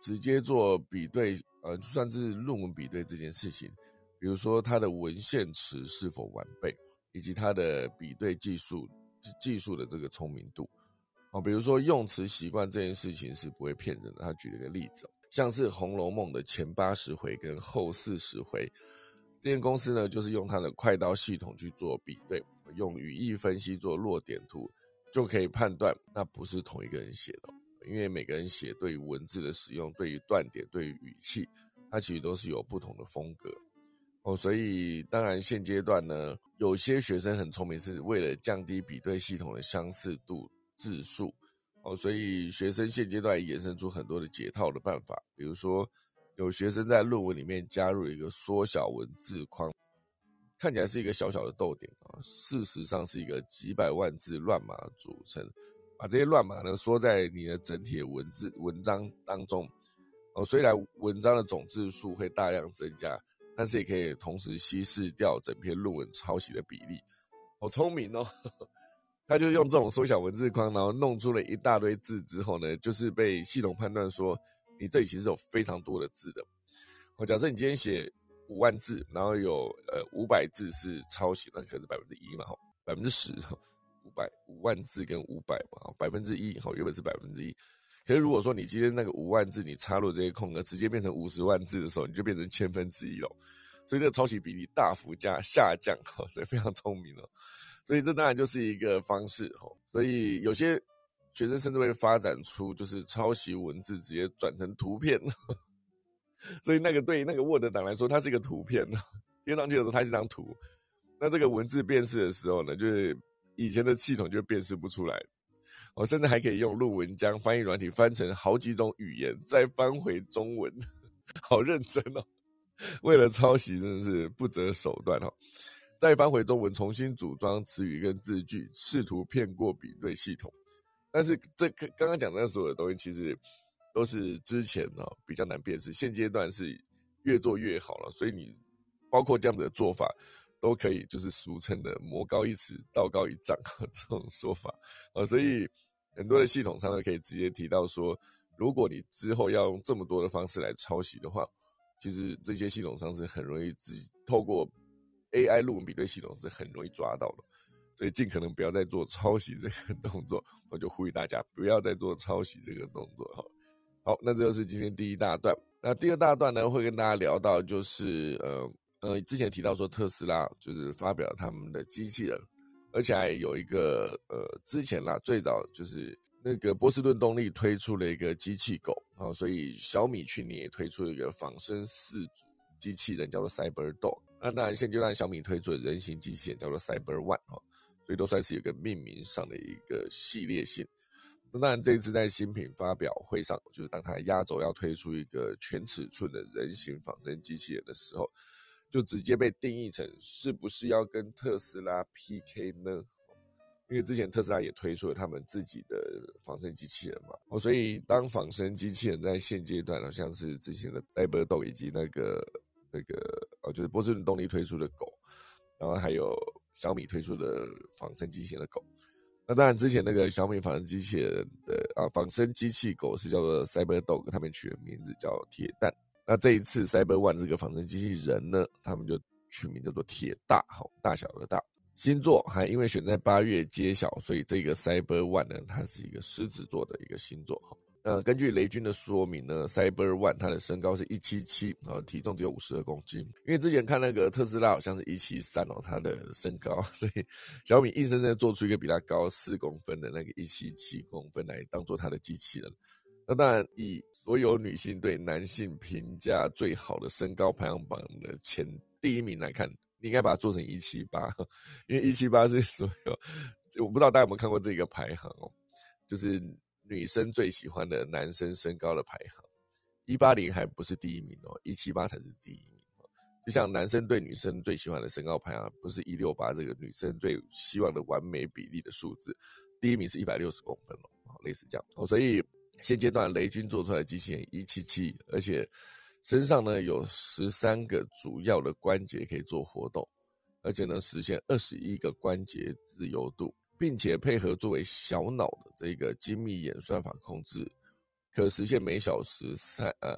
直接做比对，呃，就算是论文比对这件事情，比如说它的文献池是否完备，以及它的比对技术技术的这个聪明度哦，比如说用词习惯这件事情是不会骗人的。他举了个例子。像是《红楼梦》的前八十回跟后四十回，这间公司呢，就是用它的快刀系统去做比对，用语义分析做落点图，就可以判断那不是同一个人写的。因为每个人写对于文字的使用、对于断点、对于语气，它其实都是有不同的风格哦。所以当然现阶段呢，有些学生很聪明，是为了降低比对系统的相似度字数哦。所以学生现阶段衍生出很多的解套的办法，比如说有学生在论文里面加入一个缩小文字框，看起来是一个小小的逗点啊，事实上是一个几百万字乱码组成。把这些乱码呢缩在你的整体的文字文章当中哦，虽然文章的总字数会大量增加，但是也可以同时稀释掉整篇论文抄袭的比例。好聪明哦！他就用这种缩小文字框，然后弄出了一大堆字之后呢，就是被系统判断说你这里其实有非常多的字的。我假设你今天写五万字，然后有呃五百字是抄袭，那可是百分之一嘛，哈，百分之十。五百五万字跟五百嘛，百分之一，好，原本是百分之一。可是如果说你今天那个五万字，你插入这些空格，直接变成五十万字的时候，你就变成千分之一了。所以这个抄袭比例大幅加下降，哈，所以非常聪明了。所以这当然就是一个方式，所以有些学生甚至会发展出，就是抄袭文字直接转成图片。所以那个对那个 Word 档来说，它是一个图片，贴上去的时候它是一张图。那这个文字辨识的时候呢，就是。以前的系统就辨识不出来，我甚至还可以用论文将翻译软体翻成好几种语言，再翻回中文，好认真哦！为了抄袭，真的是不择手段哦。再翻回中文，重新组装词语跟字句，试图骗过比对系统。但是这刚刚讲的所有的东西，其实都是之前哦比较难辨识，现阶段是越做越好了。所以你包括这样子的做法。都可以，就是俗称的“魔高一尺，道高一丈” 这种说法啊，所以很多的系统上呢，可以直接提到说，如果你之后要用这么多的方式来抄袭的话，其实这些系统上是很容易只透过 AI 论文比对系统是很容易抓到的，所以尽可能不要再做抄袭这个动作，我就呼吁大家不要再做抄袭这个动作哈。好，那这就是今天第一大段，那第二大段呢，会跟大家聊到就是呃。呃，之前提到说特斯拉就是发表他们的机器人，而且还有一个呃，之前啦，最早就是那个波士顿动力推出了一个机器狗啊，所以小米去年也推出了一个仿生四组机器人，叫做 Cyber Dog。那当然现阶段小米推出的人形机器人叫做 Cyber One 哈，所以都算是有个命名上的一个系列性。那当然这一次在新品发表会上，就是当它压轴要推出一个全尺寸的人形仿生机器人的时候。就直接被定义成是不是要跟特斯拉 PK 呢？因为之前特斯拉也推出了他们自己的仿生机器人嘛，哦，所以当仿生机器人在现阶段，好像是之前的 Cyber 以及那个那个呃，就是波士顿动力推出的狗，然后还有小米推出的仿生机器人的狗。那当然之前那个小米仿生机器人的啊仿生机器狗是叫做 Cyber Dog，他们取的名字叫铁蛋。那这一次 Cyber One 这个仿生机器人呢，他们就取名叫做铁大，好大小的大。星座还因为选在八月揭晓，所以这个 Cyber One 呢，它是一个狮子座的一个星座。好呃，根据雷军的说明呢，Cyber One 它的身高是一七七，啊，体重只有五十二公斤。因为之前看那个特斯拉好像是一七三哦，它的身高，所以小米硬生生做出一个比它高四公分的那个一七七公分来当做它的机器人。那当然，以所有女性对男性评价最好的身高排行榜的前第一名来看，你应该把它做成一七八，因为一七八是所有，我不知道大家有没有看过这个排行哦，就是女生最喜欢的男生身高的排行，一八零还不是第一名哦，一七八才是第一名。就像男生对女生最喜欢的身高排行，不是一六八这个女生最希望的完美比例的数字，第一名是一百六十公分哦，类似这样哦，所以。现阶段雷军做出来的机器人一七七，而且身上呢有十三个主要的关节可以做活动，而且能实现二十一个关节自由度，并且配合作为小脑的这个精密演算法控制，可实现每小时三呃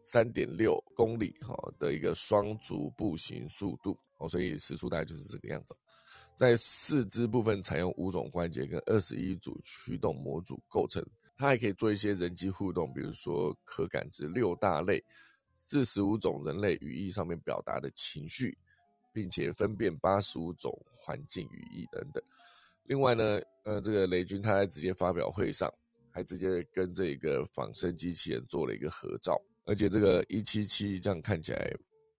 三点六公里哈的一个双足步行速度哦，所以时速大概就是这个样子。在四肢部分采用五种关节跟二十一组驱动模组构成。它还可以做一些人机互动，比如说可感知六大类四十五种人类语义上面表达的情绪，并且分辨八十五种环境语义等等。另外呢，呃，这个雷军他在直接发表会上，还直接跟这个仿生机器人做了一个合照，而且这个一七七这样看起来，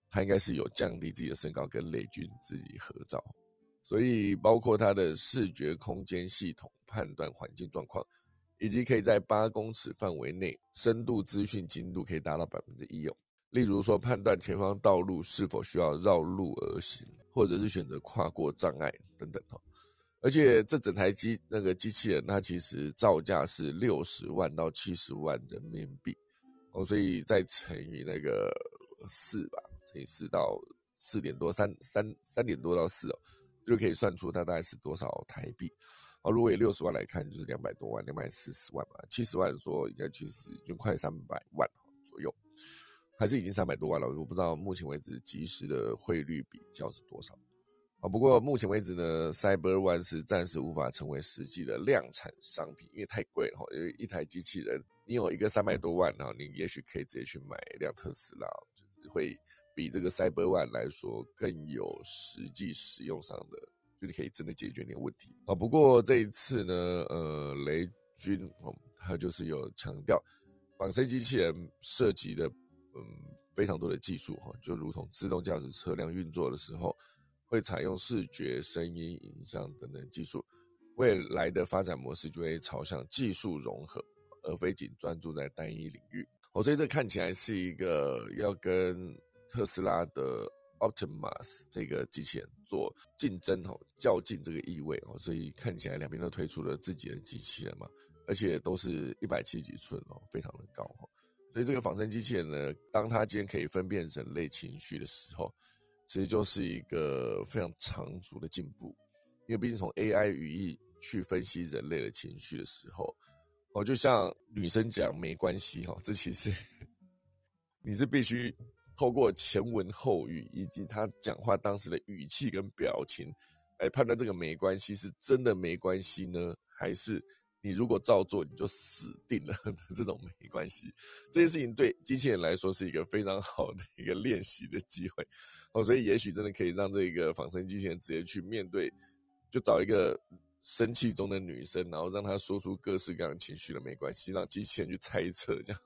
他应该是有降低自己的身高跟雷军自己合照，所以包括他的视觉空间系统判断环境状况，以及可以在八公尺范围内深度资讯精度可以达到百分之一哦。例如说判断前方道路是否需要绕路而行，或者是选择跨过障碍等等哈。而且这整台机那个机器人，它其实造价是六十万到七十万人民币哦，所以再乘以那个四吧，乘以四到四点多，三三三点多到四哦，就可以算出它大概是多少台币哦。如果以六十万来看，就是两百多万，两百四十万吧。七十万说应该其实已经快三百万左右，还是已经三百多万了。我不知道目前为止即时的汇率比较是多少。啊，不过目前为止呢，Cyber One 是暂时无法成为实际的量产商品，因为太贵了哈。因为一台机器人，你有一个三百多万，然后你也许可以直接去买一辆特斯拉，就是会比这个 Cyber One 来说更有实际使用上的，就是可以真的解决你的问题啊。不过这一次呢，呃，雷军哦，他就是有强调，仿生机器人涉及的嗯非常多的技术哈，就如同自动驾驶车辆运作的时候。会采用视觉、声音、影像等等技术，未来的发展模式就会朝向技术融合，而非仅专注在单一领域。哦，所以这看起来是一个要跟特斯拉的 Optimus 这个机器人做竞争哦，较劲这个意味哦。所以看起来两边都推出了自己的机器人嘛，而且都是一百七几寸哦，非常的高哦。所以这个仿生机器人呢，当它今天可以分辨人类情绪的时候，其实就是一个非常长足的进步，因为毕竟从 AI 语义去分析人类的情绪的时候，哦，就像女生讲没关系哈，这其实你是必须透过前文后语以及他讲话当时的语气跟表情来判断这个没关系是真的没关系呢，还是？你如果照做，你就死定了。这种没关系，这件事情对机器人来说是一个非常好的一个练习的机会哦。所以也许真的可以让这个仿生机器人直接去面对，就找一个生气中的女生，然后让她说出各式各样的情绪了，没关系，让机器人去猜测，这样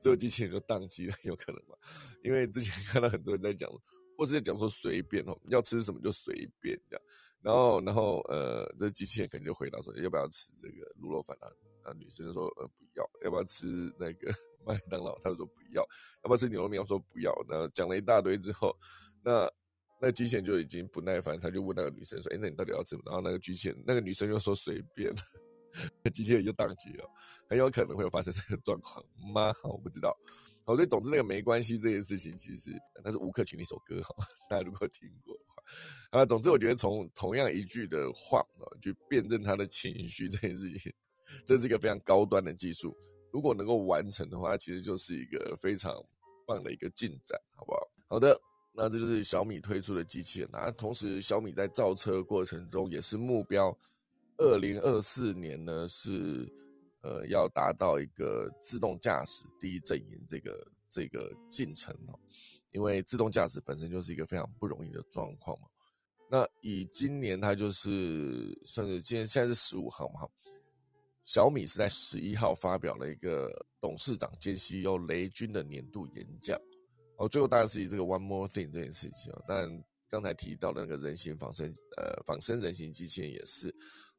最后机器人就宕机了，有可能吗？因为之前看到很多人在讲，或是在讲说随便哦，要吃什么就随便这样。然后，然后，呃，这机器人肯定就回答说，要不要吃这个卤肉饭啊？那女生就说，呃，不要。要不要吃那个 麦当劳？他就说不要。要不要吃牛肉面？我说不要。然后讲了一大堆之后，那那机器人就已经不耐烦，他就问那个女生说，哎，那你到底要吃什么？然后那个机器人，那个女生就说随便。机器人就宕机了，很有可能会有发生这个状况吗？我不知道。好，所以总之那个没关系这件事情，其实那是吴克群的一首歌哈，大家如果听过。啊，总之我觉得从同样一句的话啊，去辨认他的情绪 这件事情，这是一个非常高端的技术。如果能够完成的话，其实就是一个非常棒的一个进展，好不好？好的，那这就是小米推出的机器人啊。同时，小米在造车过程中也是目标，二零二四年呢是呃要达到一个自动驾驶第一阵营这个这个进程哦。因为自动驾驶本身就是一个非常不容易的状况嘛。那以今年它就是算是今天现在是十五号嘛哈，小米是在十一号发表了一个董事长兼 CEO 雷军的年度演讲，哦，最后当然是以这个 One More Thing 这件事情啊。但刚才提到的那个人形仿生呃仿生人形机器人也是，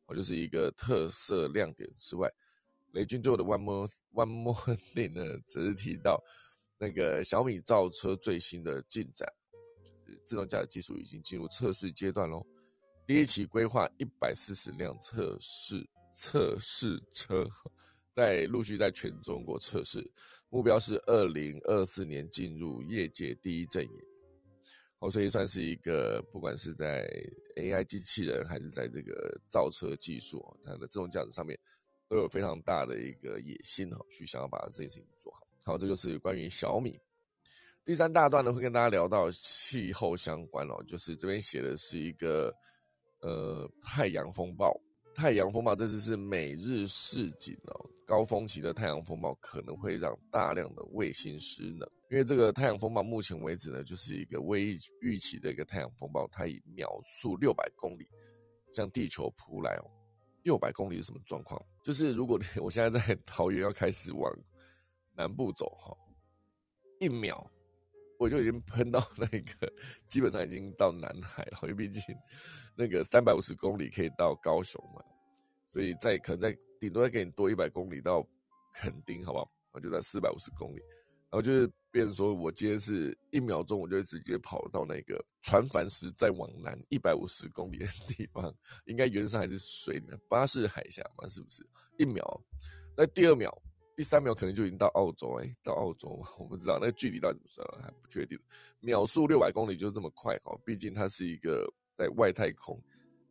哦，就是一个特色亮点之外，雷军最后的 One More One More Thing 呢，只是提到。那个小米造车最新的进展，就是自动驾驶技术已经进入测试阶段喽。第一期规划一百四十辆测试测试车，在陆续在全中国测试，目标是二零二四年进入业界第一阵营。哦，所以算是一个，不管是在 AI 机器人还是在这个造车技术，它的自动驾驶上面，都有非常大的一个野心哈，去想要把这件事情做好。好，这就是关于小米。第三大段呢，会跟大家聊到气候相关哦，就是这边写的是一个呃太阳风暴太阳风暴这次是每日市井哦，高峰期的太阳风暴可能会让大量的卫星失能，因为这个太阳风暴目前为止呢，就是一个未预期的一个太阳风暴，它以秒速六百公里向地球扑来哦。六百公里是什么状况？就是如果我现在在桃园要开始往南部走哈，一秒我就已经喷到那个，基本上已经到南海了，因为毕竟。那个三百五十公里可以到高雄嘛，所以再可能再顶多再给你多一百公里到垦丁，好不好？我就在四百五十公里，然后就是变成说我今天是一秒钟，我就直接跑到那个船帆时再往南一百五十公里的地方，应该原上还是水里面巴士海峡嘛，是不是？一秒，在第二秒、第三秒可能就已经到澳洲，哎，到澳洲 我不知道那个距离到底怎么算，还不确定。秒速六百公里就这么快哈，毕竟它是一个。在外太空，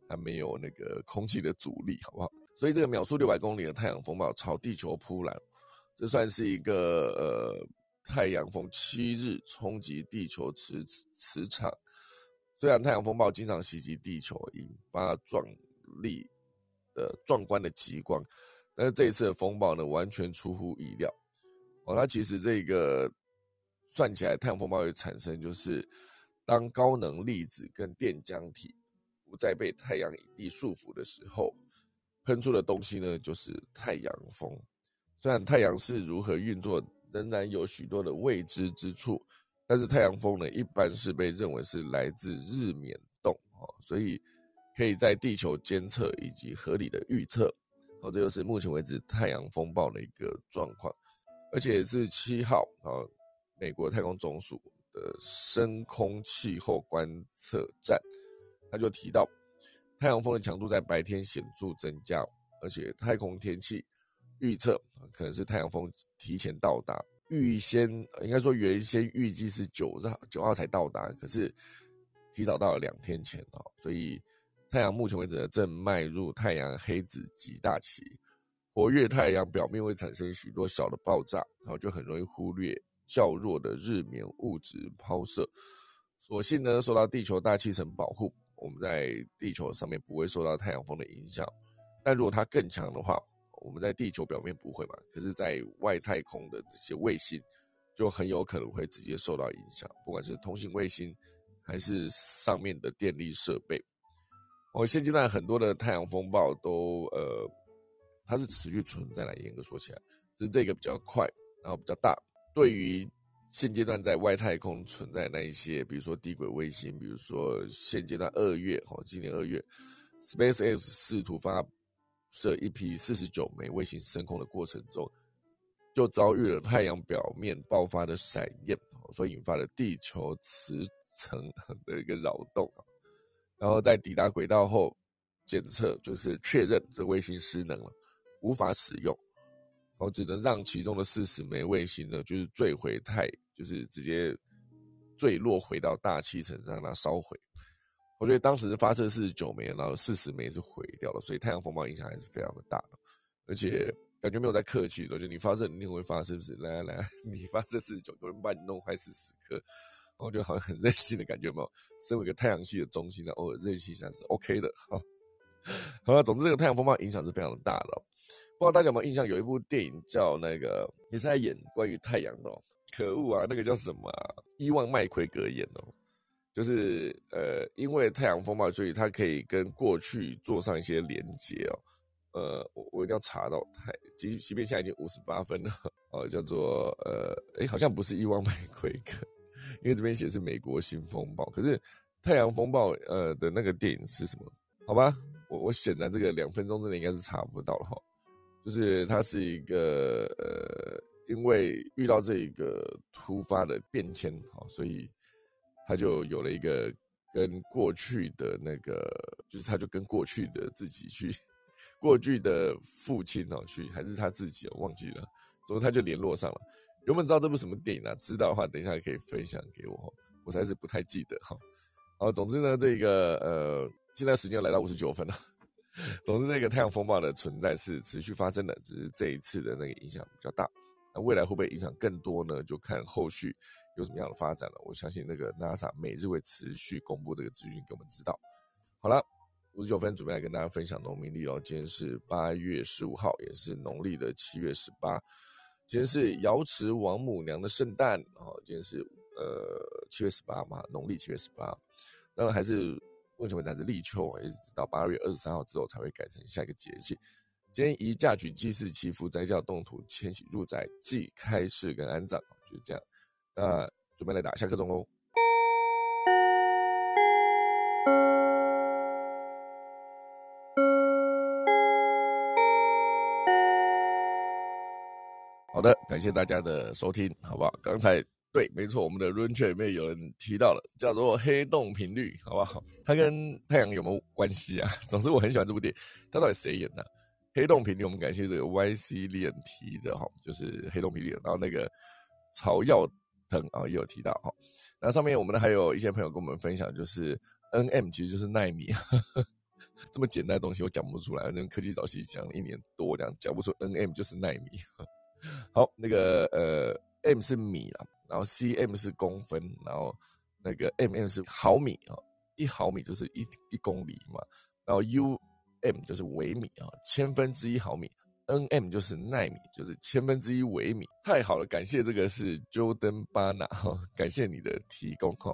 它没有那个空气的阻力，好不好？所以这个秒速六百公里的太阳风暴朝地球扑来，这算是一个呃太阳风七日冲击地球磁磁场。虽然太阳风暴经常袭击地球，引发壮丽的壮观的极光，但是这一次的风暴呢，完全出乎意料。哦，它其实这个算起来，太阳风暴会产生就是。当高能粒子跟电浆体不再被太阳引力束缚的时候，喷出的东西呢，就是太阳风。虽然太阳是如何运作，仍然有许多的未知之处，但是太阳风呢，一般是被认为是来自日冕洞哦，所以可以在地球监测以及合理的预测。哦，这就是目前为止太阳风暴的一个状况，而且是七号啊，美国太空总署。的深空气候观测站，他就提到，太阳风的强度在白天显著增加，而且太空天气预测可能是太阳风提前到达，预先应该说原先预计是九号九号才到达，可是提早到了两天前哦，所以太阳目前为止正迈入太阳黑子极大期，活跃太阳表面会产生许多小的爆炸，然后就很容易忽略。较弱的日冕物质抛射，所幸呢受到地球大气层保护，我们在地球上面不会受到太阳风的影响。但如果它更强的话，我们在地球表面不会嘛？可是，在外太空的这些卫星就很有可能会直接受到影响，不管是通信卫星还是上面的电力设备。哦，现阶段很多的太阳风暴都呃，它是持续存在的，严格说起来，只是这个比较快，然后比较大。对于现阶段在外太空存在那一些，比如说低轨卫星，比如说现阶段二月，哈，今年二月，SpaceX 试图发射一批四十九枚卫星升空的过程中，就遭遇了太阳表面爆发的闪焰，所引发了地球磁层 的一个扰动，然后在抵达轨道后检测，就是确认这卫星失能了，无法使用。我只能让其中的四十枚卫星呢，就是坠回太，就是直接坠落回到大气层，让它烧毁。我觉得当时发射四十九枚，然后四十枚是毁掉了，所以太阳风暴影响还是非常的大，而且感觉没有在客气的，就你发射你会发，是不是？来来来，你发射四十九，有人把你弄坏四十颗，我觉得好像很任性的感觉，有没有？身为一个太阳系的中心呢，偶尔任性一下是 OK 的哈。好了，总之这个太阳风暴影响是非常大的。不知道大家有没有印象，有一部电影叫那个，也是在演关于太阳的。可恶啊，那个叫什么？伊万麦奎格演的，就是呃，因为太阳风暴，所以他可以跟过去做上一些连接哦。呃，我我一定要查到太，即即便现在已经五十八分了哦，叫做呃，哎，好像不是伊万麦奎格，因为这边写是美国新风暴，可是太阳风暴呃的那个电影是什么？好吧，我我显然这个两分钟之内应该是查不到了哈。就是它是一个呃，因为遇到这一个突发的变迁，哈，所以他就有了一个跟过去的那个，就是他就跟过去的自己去，过去的父亲哦去，还是他自己忘记了，总之他就联络上了。有没知道这部什么电影啊？知道的话，等一下可以分享给我，我实在是不太记得哈。好，总之呢，这个呃，现在时间来到五十九分了。总之，这个太阳风暴的存在是持续发生的，只是这一次的那个影响比较大。那未来会不会影响更多呢？就看后续有什么样的发展了。我相信那个 NASA 每日会持续公布这个资讯给我们知道。好了，五十九分准备来跟大家分享农民历哦。今天是八月十五号，也是农历的七月十八。今天是瑶池王母娘的圣诞哦。今天是呃七月十八嘛，农历七月十八。当然还是目前为止还是立秋，一直到八月二十三号之后才会改成下一个节气。今天宜嫁娶、祭祀、祈福、摘教、动土、迁徙、入宅、祭开市跟安葬，就是这样。那准备来打下课钟喽。好的，感谢大家的收听，好不好？刚才对，没错，我们的 Run 圈里面有人提到了，叫做黑洞频率，好不好？它跟太阳有没有关系啊？总之，我很喜欢这部电影，它到底谁演的？黑洞频率，我们感谢这个 YC 练提的哈，就是黑洞频率。然后那个曹耀腾啊也有提到哈。那上面我们呢还有一些朋友跟我们分享，就是 NM 其实就是纳米，这么简单的东西我讲不出来，那科技早期讲一年多这样讲不出 NM 就是纳米。好，那个呃，M 是米啊，然后 cm 是公分，然后那个 mm 是毫米啊，一毫米就是一一公里嘛，然后 um 就是微米啊，千分之一毫米，nm 就是纳米，就是千分之一微米。太好了，感谢这个是 Jordan Bana 哈，感谢你的提供哈。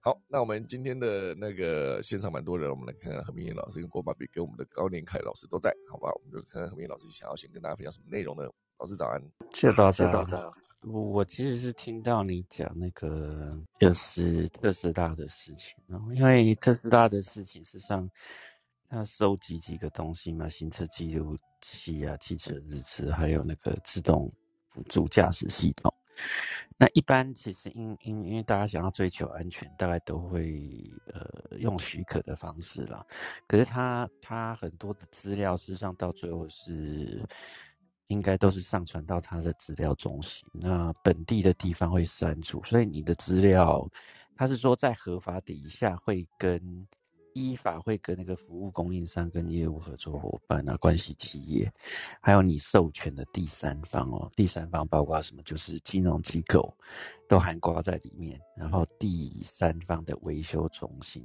好，那我们今天的那个现场蛮多人，我们来看看何明燕老师跟郭爸比跟我们的高年凯老师都在，好吧？我们就看看何明燕老师想要先跟大家分享什么内容呢？老师早安，谢谢大家。我我其实是听到你讲那个就是特斯拉的事情，然后因为特斯拉的事情，事实上它收集几个东西嘛，行车记录器啊，汽车日志，还有那个自动辅助驾驶系统。那一般其实因因因为大家想要追求安全，大概都会呃用许可的方式啦。可是它它很多的资料，事实上到最后是。应该都是上传到他的资料中心，那本地的地方会删除，所以你的资料，他是说在合法底下会跟依法会跟那个服务供应商跟业务合作伙伴啊关系企业，还有你授权的第三方哦，第三方包括什么？就是金融机构都含括在里面，然后第三方的维修中心。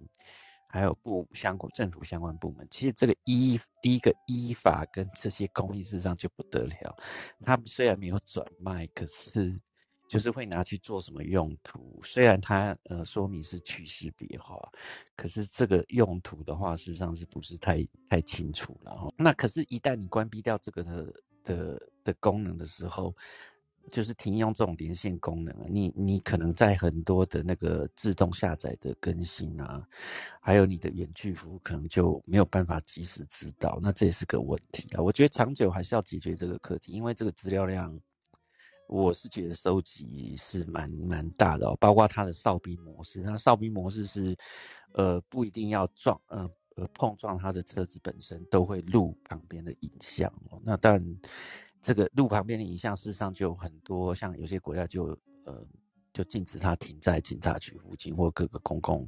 还有部相关政府相关部门，其实这个依第一个依法跟这些公益事上就不得了。他们虽然没有转卖，可是就是会拿去做什么用途？虽然它呃说明是去识别化，可是这个用途的话，事实上是不是太太清楚了哈？那可是，一旦你关闭掉这个的的的功能的时候，就是停用这种连线功能，你你可能在很多的那个自动下载的更新啊，还有你的远距服务可能就没有办法及时知道，那这也是个问题啊。我觉得长久还是要解决这个课题，因为这个资料量，我是觉得收集是蛮蛮大的哦，包括它的哨兵模式，那哨兵模式是，呃，不一定要撞，呃呃碰撞它的车子本身都会录旁边的影像哦，那但。这个路旁边的影像，事实上就很多，像有些国家就呃就禁止它停在警察局附近或各个公共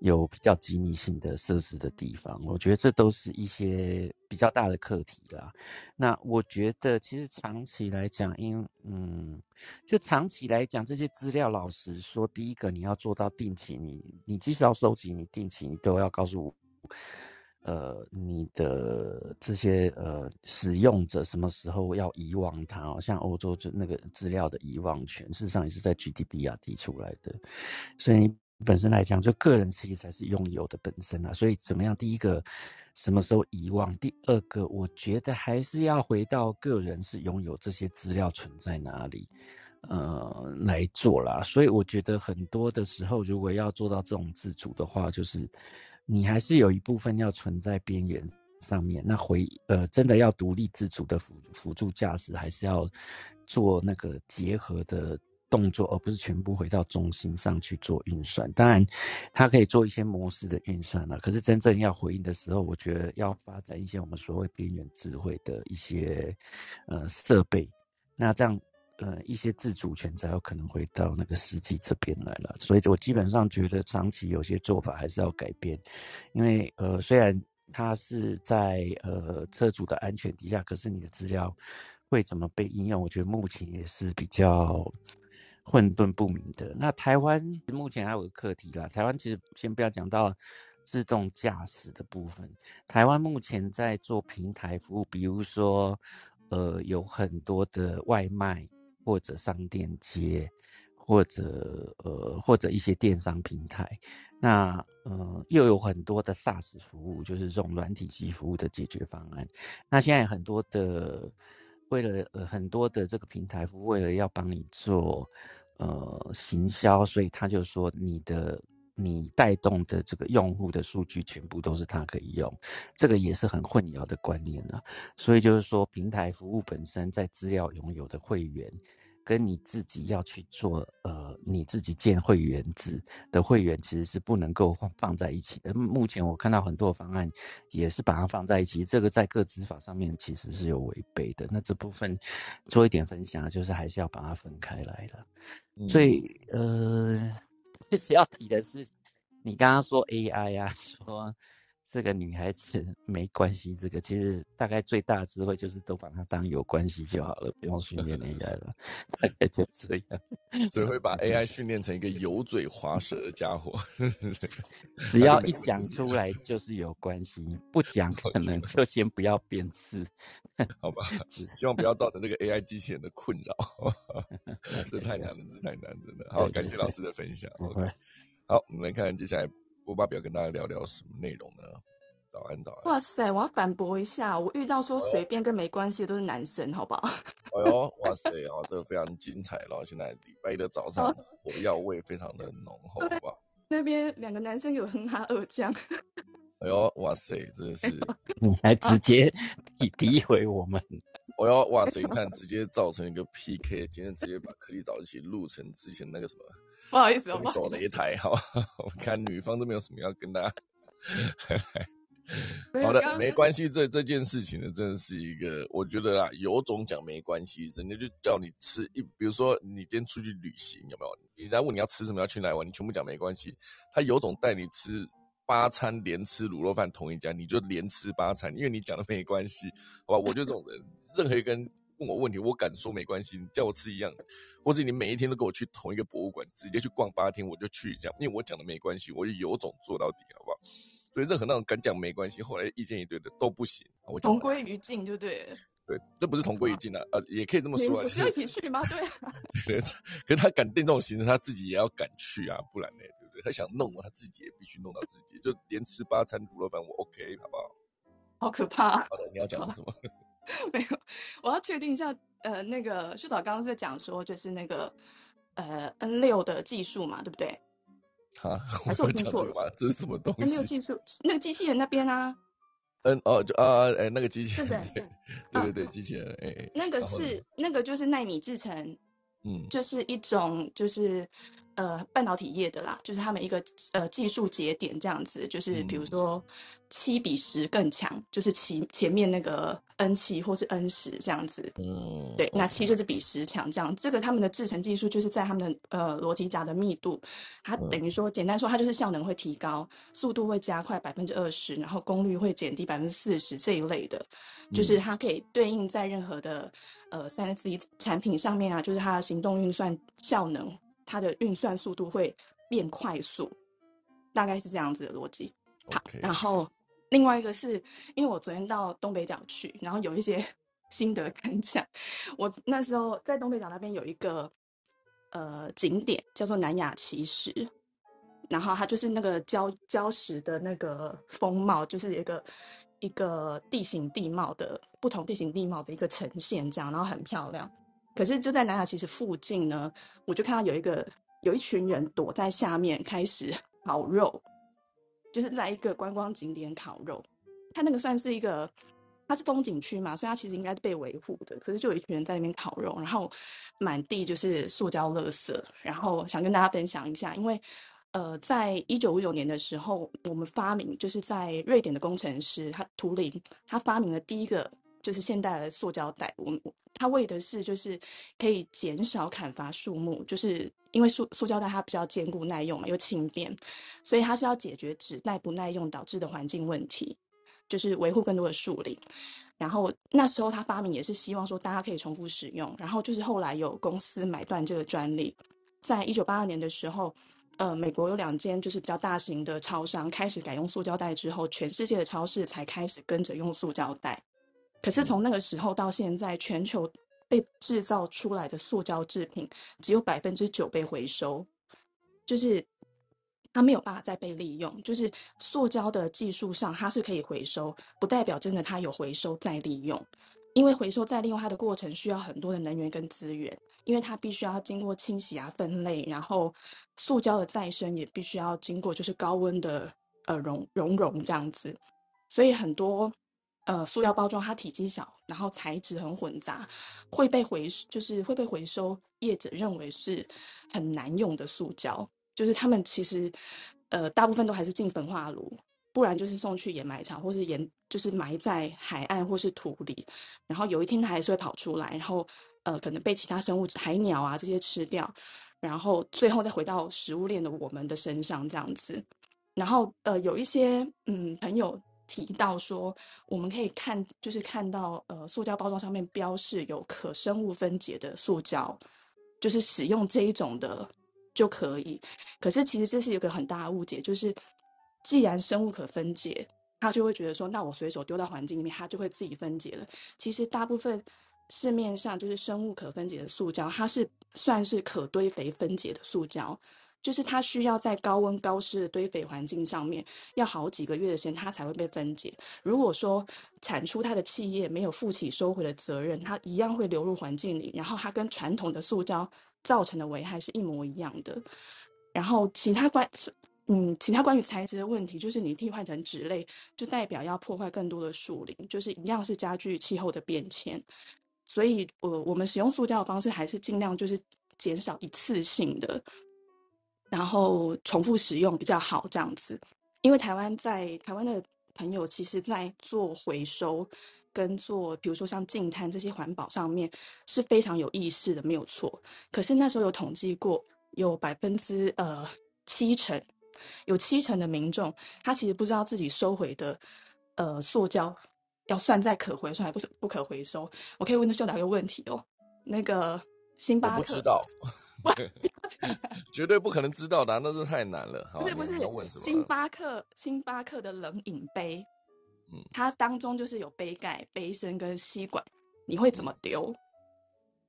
有比较机密性的设施的地方。我觉得这都是一些比较大的课题啦。那我觉得其实长期来讲，因嗯，就长期来讲，这些资料，老实说，第一个你要做到定期，你你即使要收集，你定期你都要告诉。呃，你的这些呃使用者什么时候要遗忘它？哦，像欧洲就那个资料的遗忘权，事实上也是在 GDPR 提出来的。所以你本身来讲，就个人其实才是拥有的本身啊。所以怎么样？第一个，什么时候遗忘？第二个，我觉得还是要回到个人是拥有这些资料存在哪里，呃，来做啦。所以我觉得很多的时候，如果要做到这种自主的话，就是。你还是有一部分要存在边缘上面，那回呃真的要独立自主的辅辅助驾驶，还是要做那个结合的动作，而不是全部回到中心上去做运算。当然，它可以做一些模式的运算了，可是真正要回应的时候，我觉得要发展一些我们所谓边缘智慧的一些呃设备，那这样。呃，一些自主权才有可能回到那个司机这边来了，所以我基本上觉得长期有些做法还是要改变，因为呃，虽然它是在呃车主的安全底下，可是你的资料会怎么被应用，我觉得目前也是比较混沌不明的。那台湾目前还有个课题啦，台湾其实先不要讲到自动驾驶的部分，台湾目前在做平台服务，比如说，呃，有很多的外卖或者商店街，或者呃或者一些电商平台，那呃又有很多的 SaaS 服务，就是这种软体系服务的解决方案。那现在很多的为了呃很多的这个平台服务，为了要帮你做呃行销，所以他就说你的。你带动的这个用户的数据全部都是他可以用，这个也是很混淆的观念啊。所以就是说，平台服务本身在资料拥有的会员，跟你自己要去做呃你自己建会员制的会员，其实是不能够放在一起的。目前我看到很多方案也是把它放在一起，这个在各执法上面其实是有违背的。那这部分做一点分享，就是还是要把它分开来了。所以呃。就是要提的是，你刚刚说 AI 啊，说这个女孩子没关系，这个其实大概最大的智慧就是都把它当有关系就好了，不用训练 AI 了，大概就这样。只会把 AI 训练成一个油嘴滑舌的家伙，只要一讲出来就是有关系，不讲可能就先不要辨识，好吧？希望不要造成这个 AI 机器人的困扰，这太难了，这太难，真的。好，感谢老师的分享。OK，好，我们来看接下来。播报表跟大家聊聊什么内容呢？早安，早安！哇塞，我要反驳一下，我遇到说随便跟没关系的都是男生，好不好？哎呦，哇塞，哦，这个非常精彩了！现在礼拜一的早上，火药味非常的浓厚，好不好？那边两个男生有哼哈二将。哎呦，哇塞，真的是你还直接诋 诋毁我们！我要哇塞，你看直接造成一个 PK，今天直接把颗粒早一起录成之前那个什么。不好意思，分手擂台，好，我看女方这边有什么要跟大家。好的，没关系，这这件事情呢，真的是一个，我觉得啊，有种讲没关系，人家就叫你吃一，比如说你今天出去旅行，有没有？人家问你要吃什么，要去哪玩，你全部讲没关系。他有种带你吃八餐连吃卤肉饭同一家，你就连吃八餐，因为你讲的没关系，好吧？我就这种人，任何一个人。问我问题，我敢说没关系，你叫我吃一样的，或者你每一天都跟我去同一个博物馆，直接去逛八天，我就去一样，因为我讲的没关系，我就有种做到底，好不好？所以任何那种敢讲没关系，后来意见一堆的都不行。我同归于尽，对不对。对，这不是同归于尽啊，呃，也可以这么说。要一起去吗？对。对，可是他敢定这种行程，他自己也要敢去啊，不然呢，对？他想弄他自己也必须弄到自己，就连吃八餐卤肉饭，我 OK，好不好？好可怕。好的，你要讲什么？没有，我要确定一下。呃，那个秀导刚刚在讲说，就是那个呃 N 六的技术嘛，对不对？啊，还是我听错了？这是什么东西？N 六技术，那个机器人那边啊。嗯，哦，就啊，哎，那个机器人，对对对对，机器人，哎，那个是那个就是纳米制成，嗯，就是一种就是。呃，半导体业的啦，就是他们一个呃技术节点这样子，就是比如说七比十更强，就是前前面那个 N 七或是 N 十这样子。嗯，对，那七就是比十强这样。这个他们的制程技术就是在他们的呃逻辑闸的密度，它等于说简单说，它就是效能会提高，速度会加快百分之二十，然后功率会减低百分之四十这一类的，就是它可以对应在任何的呃三 C 产品上面啊，就是它的行动运算效能。它的运算速度会变快速，大概是这样子的逻辑。好，然后另外一个是因为我昨天到东北角去，然后有一些 心得感想。我那时候在东北角那边有一个呃景点叫做南雅奇石，然后它就是那个礁礁石的那个风貌，就是一个一个地形地貌的不同地形地貌的一个呈现，这样，然后很漂亮。可是就在南雅其实附近呢，我就看到有一个有一群人躲在下面开始烤肉，就是在一个观光景点烤肉。它那个算是一个，它是风景区嘛，所以它其实应该是被维护的。可是就有一群人在那边烤肉，然后满地就是塑胶垃圾。然后想跟大家分享一下，因为呃，在一九五九年的时候，我们发明就是在瑞典的工程师他图灵，他发明了第一个。就是现代的塑胶袋，我它为的是就是可以减少砍伐树木，就是因为塑塑胶袋它比较坚固耐用嘛，又轻便，所以它是要解决纸袋不耐用导致的环境问题，就是维护更多的树林。然后那时候他发明也是希望说大家可以重复使用，然后就是后来有公司买断这个专利，在一九八二年的时候，呃，美国有两间就是比较大型的超商开始改用塑胶袋之后，全世界的超市才开始跟着用塑胶袋。可是从那个时候到现在，全球被制造出来的塑胶制品只有百分之九被回收，就是它没有办法再被利用。就是塑胶的技术上它是可以回收，不代表真的它有回收再利用。因为回收再利用它的过程需要很多的能源跟资源，因为它必须要经过清洗啊、分类，然后塑胶的再生也必须要经过就是高温的呃熔熔融这样子，所以很多呃塑料包装它体积小，然后材质很混杂，会被回就是会被回收业者认为是很难用的塑胶，就是他们其实呃大部分都还是进焚化炉。不然就是送去掩埋场，或是掩就是埋在海岸或是土里，然后有一天它还是会跑出来，然后呃可能被其他生物海鸟啊这些吃掉，然后最后再回到食物链的我们的身上这样子。然后呃有一些嗯朋友提到说，我们可以看就是看到呃塑胶包装上面标示有可生物分解的塑胶，就是使用这一种的就可以。可是其实这是一个很大的误解，就是。既然生物可分解，他就会觉得说，那我随手丢到环境里面，它就会自己分解了。其实大部分市面上就是生物可分解的塑胶，它是算是可堆肥分解的塑胶，就是它需要在高温高湿的堆肥环境上面，要好几个月的时间，它才会被分解。如果说产出它的企业没有负起收回的责任，它一样会流入环境里，然后它跟传统的塑胶造成的危害是一模一样的。然后其他关。嗯，其他关于材质的问题，就是你替换成纸类，就代表要破坏更多的树林，就是一样是加剧气候的变迁。所以，呃，我们使用塑胶的方式还是尽量就是减少一次性的，然后重复使用比较好这样子。因为台湾在台湾的朋友，其实在做回收跟做，比如说像净滩这些环保上面是非常有意识的，没有错。可是那时候有统计过，有百分之呃七成。有七成的民众，他其实不知道自己收回的，呃，塑胶要算在可回收还不是不可回收。我可以问秀达一个问题哦，那个星巴克，不知道 绝对不可能知道的，那是太难了。不是不是？星巴克星巴克的冷饮杯，嗯，它当中就是有杯盖、杯身跟吸管，你会怎么丢？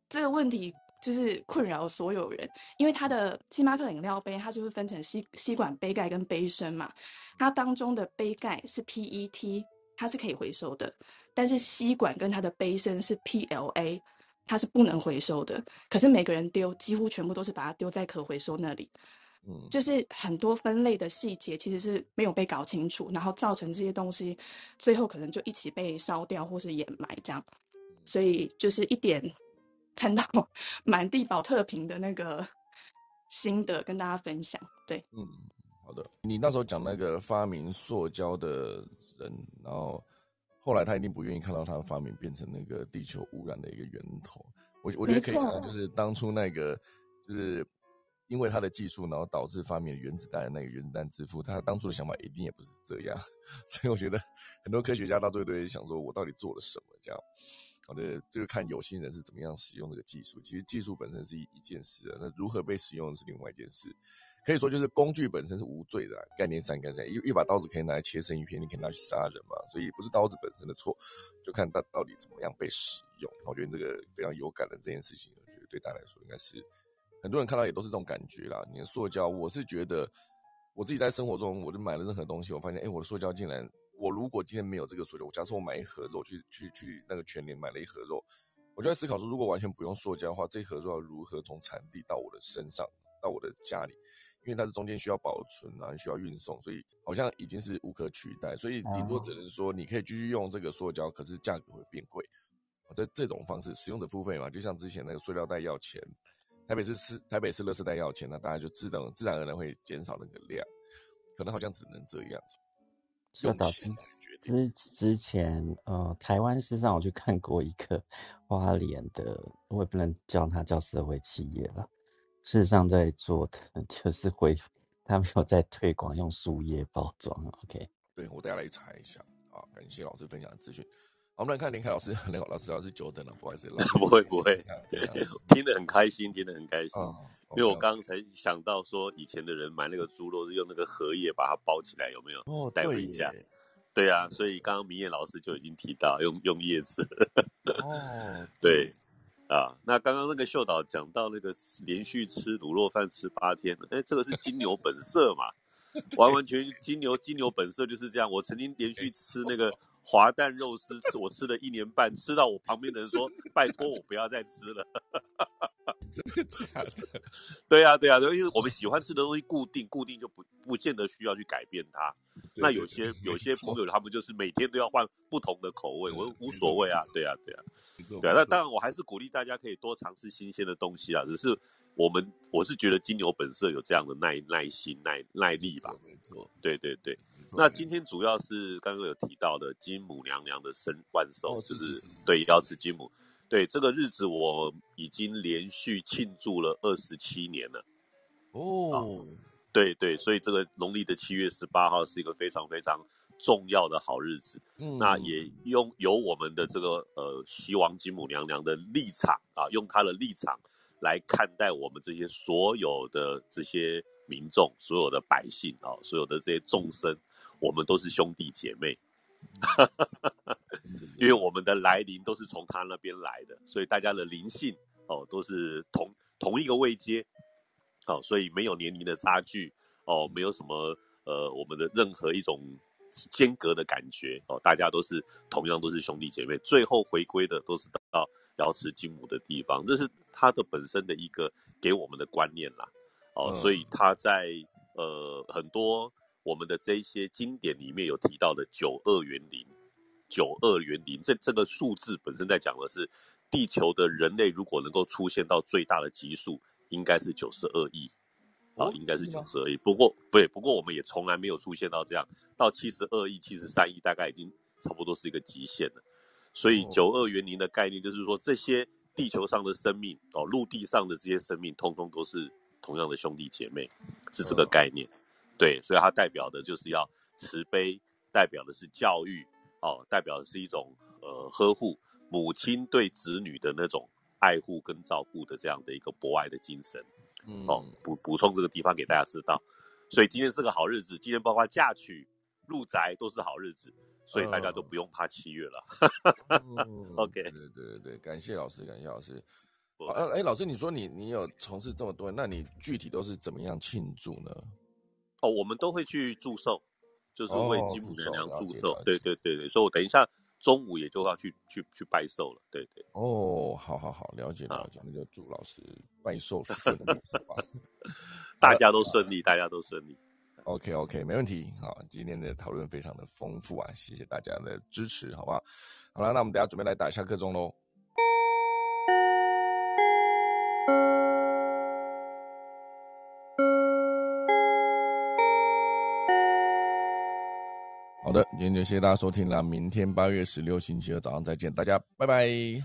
这个问题。就是困扰所有人，因为它的星巴克饮料杯，它就是分成吸吸管、杯盖跟杯身嘛。它当中的杯盖是 PET，它是可以回收的，但是吸管跟它的杯身是 PLA，它是不能回收的。可是每个人丢，几乎全部都是把它丢在可回收那里。嗯，就是很多分类的细节其实是没有被搞清楚，然后造成这些东西最后可能就一起被烧掉或是掩埋这样。所以就是一点。看到 满地保特瓶的那个心得，跟大家分享。对，嗯，好的。你那时候讲那个发明塑胶的人，然后后来他一定不愿意看到他的发明变成那个地球污染的一个源头。我我觉得可以讲，就是当初那个，就是因为他的技术，然后导致发明原子弹的那个原子弹之父，他当初的想法一定也不是这样。所以我觉得很多科学家到最后都会想说，我到底做了什么？这样。好的，这个看有心人是怎么样使用这个技术。其实技术本身是一一件事，那如何被使用是另外一件事。可以说，就是工具本身是无罪的概念上，概念一一把刀子可以拿来切生鱼片，你可以拿去杀人嘛？所以不是刀子本身的错，就看它到底怎么样被使用。我觉得这个非常有感的这件事情，我觉得对大家来说应该是很多人看到也都是这种感觉啦。你的塑胶，我是觉得我自己在生活中，我就买了任何东西，我发现，哎，我的塑胶竟然。我如果今天没有这个塑胶，假设我买一盒肉去去去那个全年买了一盒肉，我就在思考说，如果完全不用塑胶的话，这一盒肉要如何从产地到我的身上，到我的家里？因为它是中间需要保存啊，需要运送，所以好像已经是无可取代。所以顶多只能说，你可以继续用这个塑胶，可是价格会变贵。在这种方式，使用者付费嘛，就像之前那个塑料袋要钱，台北市是台北市乐色袋要钱，那大家就自动自然而然会减少那个量，可能好像只能这样子。就导致之之前，呃，台湾事实上我去看过一个花莲的，我也不能叫它叫社会企业了。事实上在做的 就是回，他们有在推广用树叶包装。OK，对我等下来查一下。好，感谢老师分享的资讯。我们来看林凯老师，林凯老师老师久等了，不好意思，不会不会，听得很开心，听得很开心。因为我刚刚才想到说，以前的人买那个猪肉是用那个荷叶把它包起来，有没有？哦，带回家。对啊，所以刚刚明艳老师就已经提到用用叶子。哦，对，啊，那刚刚那个秀导讲到那个连续吃卤肉饭吃八天，哎，这个是金牛本色嘛？完完全金牛金牛本色就是这样。我曾经连续吃那个。滑蛋肉丝吃我吃了一年半，吃到我旁边的人说：“ 拜托我不要再吃了。” 真的假的？对呀对呀，因为我们喜欢吃的东西固定，固定就不不见得需要去改变它。那有些有些朋友他们就是每天都要换不同的口味，我无所谓啊，对啊对啊，对啊。那当然我还是鼓励大家可以多尝试新鲜的东西啊，只是。我们我是觉得金牛本色有这样的耐耐心耐耐力吧，没错，对对对。那今天主要是刚刚有提到的金母娘娘的生万寿，就是对要吃金母。对这个日子，我已经连续庆祝了二十七年了。哦，对对，所以这个农历的七月十八号是一个非常非常重要的好日子。嗯，那也用有我们的这个呃西王金母娘娘的立场啊，用她的立场。来看待我们这些所有的这些民众、所有的百姓啊，所有的这些众生，我们都是兄弟姐妹，因为我们的来临都是从他那边来的，所以大家的灵性哦都是同同一个位阶，好，所以没有年龄的差距哦，没有什么呃我们的任何一种间隔的感觉哦，大家都是同样都是兄弟姐妹，最后回归的都是到。瑶池金母的地方，这是他的本身的一个给我们的观念啦，哦，所以他在呃很多我们的这一些经典里面有提到的九二元零，九二元零这这个数字本身在讲的是地球的人类如果能够出现到最大的级数，应该是九十二亿，啊，应该是九十二亿。不过对，不过我们也从来没有出现到这样，到七十二亿、七十三亿，大概已经差不多是一个极限了。所以九二元零的概念就是说，这些地球上的生命哦，陆地上的这些生命，通通都是同样的兄弟姐妹，是这个概念。对，所以它代表的就是要慈悲，代表的是教育哦，代表的是一种呃呵护母亲对子女的那种爱护跟照顾的这样的一个博爱的精神。嗯哦，补补充这个地方给大家知道。所以今天是个好日子，今天包括嫁娶、入宅都是好日子。所以大家都不用怕七月了。OK，对对对对，感谢老师，感谢老师。呃，哎，老师，你说你你有从事这么多，那你具体都是怎么样庆祝呢？哦，我们都会去祝寿，就是为金母娘娘祝寿。对对对对，所以我等一下中午也就要去去去拜寿了。对对。哦，好好好，了解了解，那就祝老师拜寿顺利吧。大家都顺利，大家都顺利。OK OK，没问题。好，今天的讨论非常的丰富啊，谢谢大家的支持，好不好？好了，那我们等下准备来打一下课钟喽。的，今天就谢谢大家收听了，明天八月十六星期二早上再见，大家拜拜。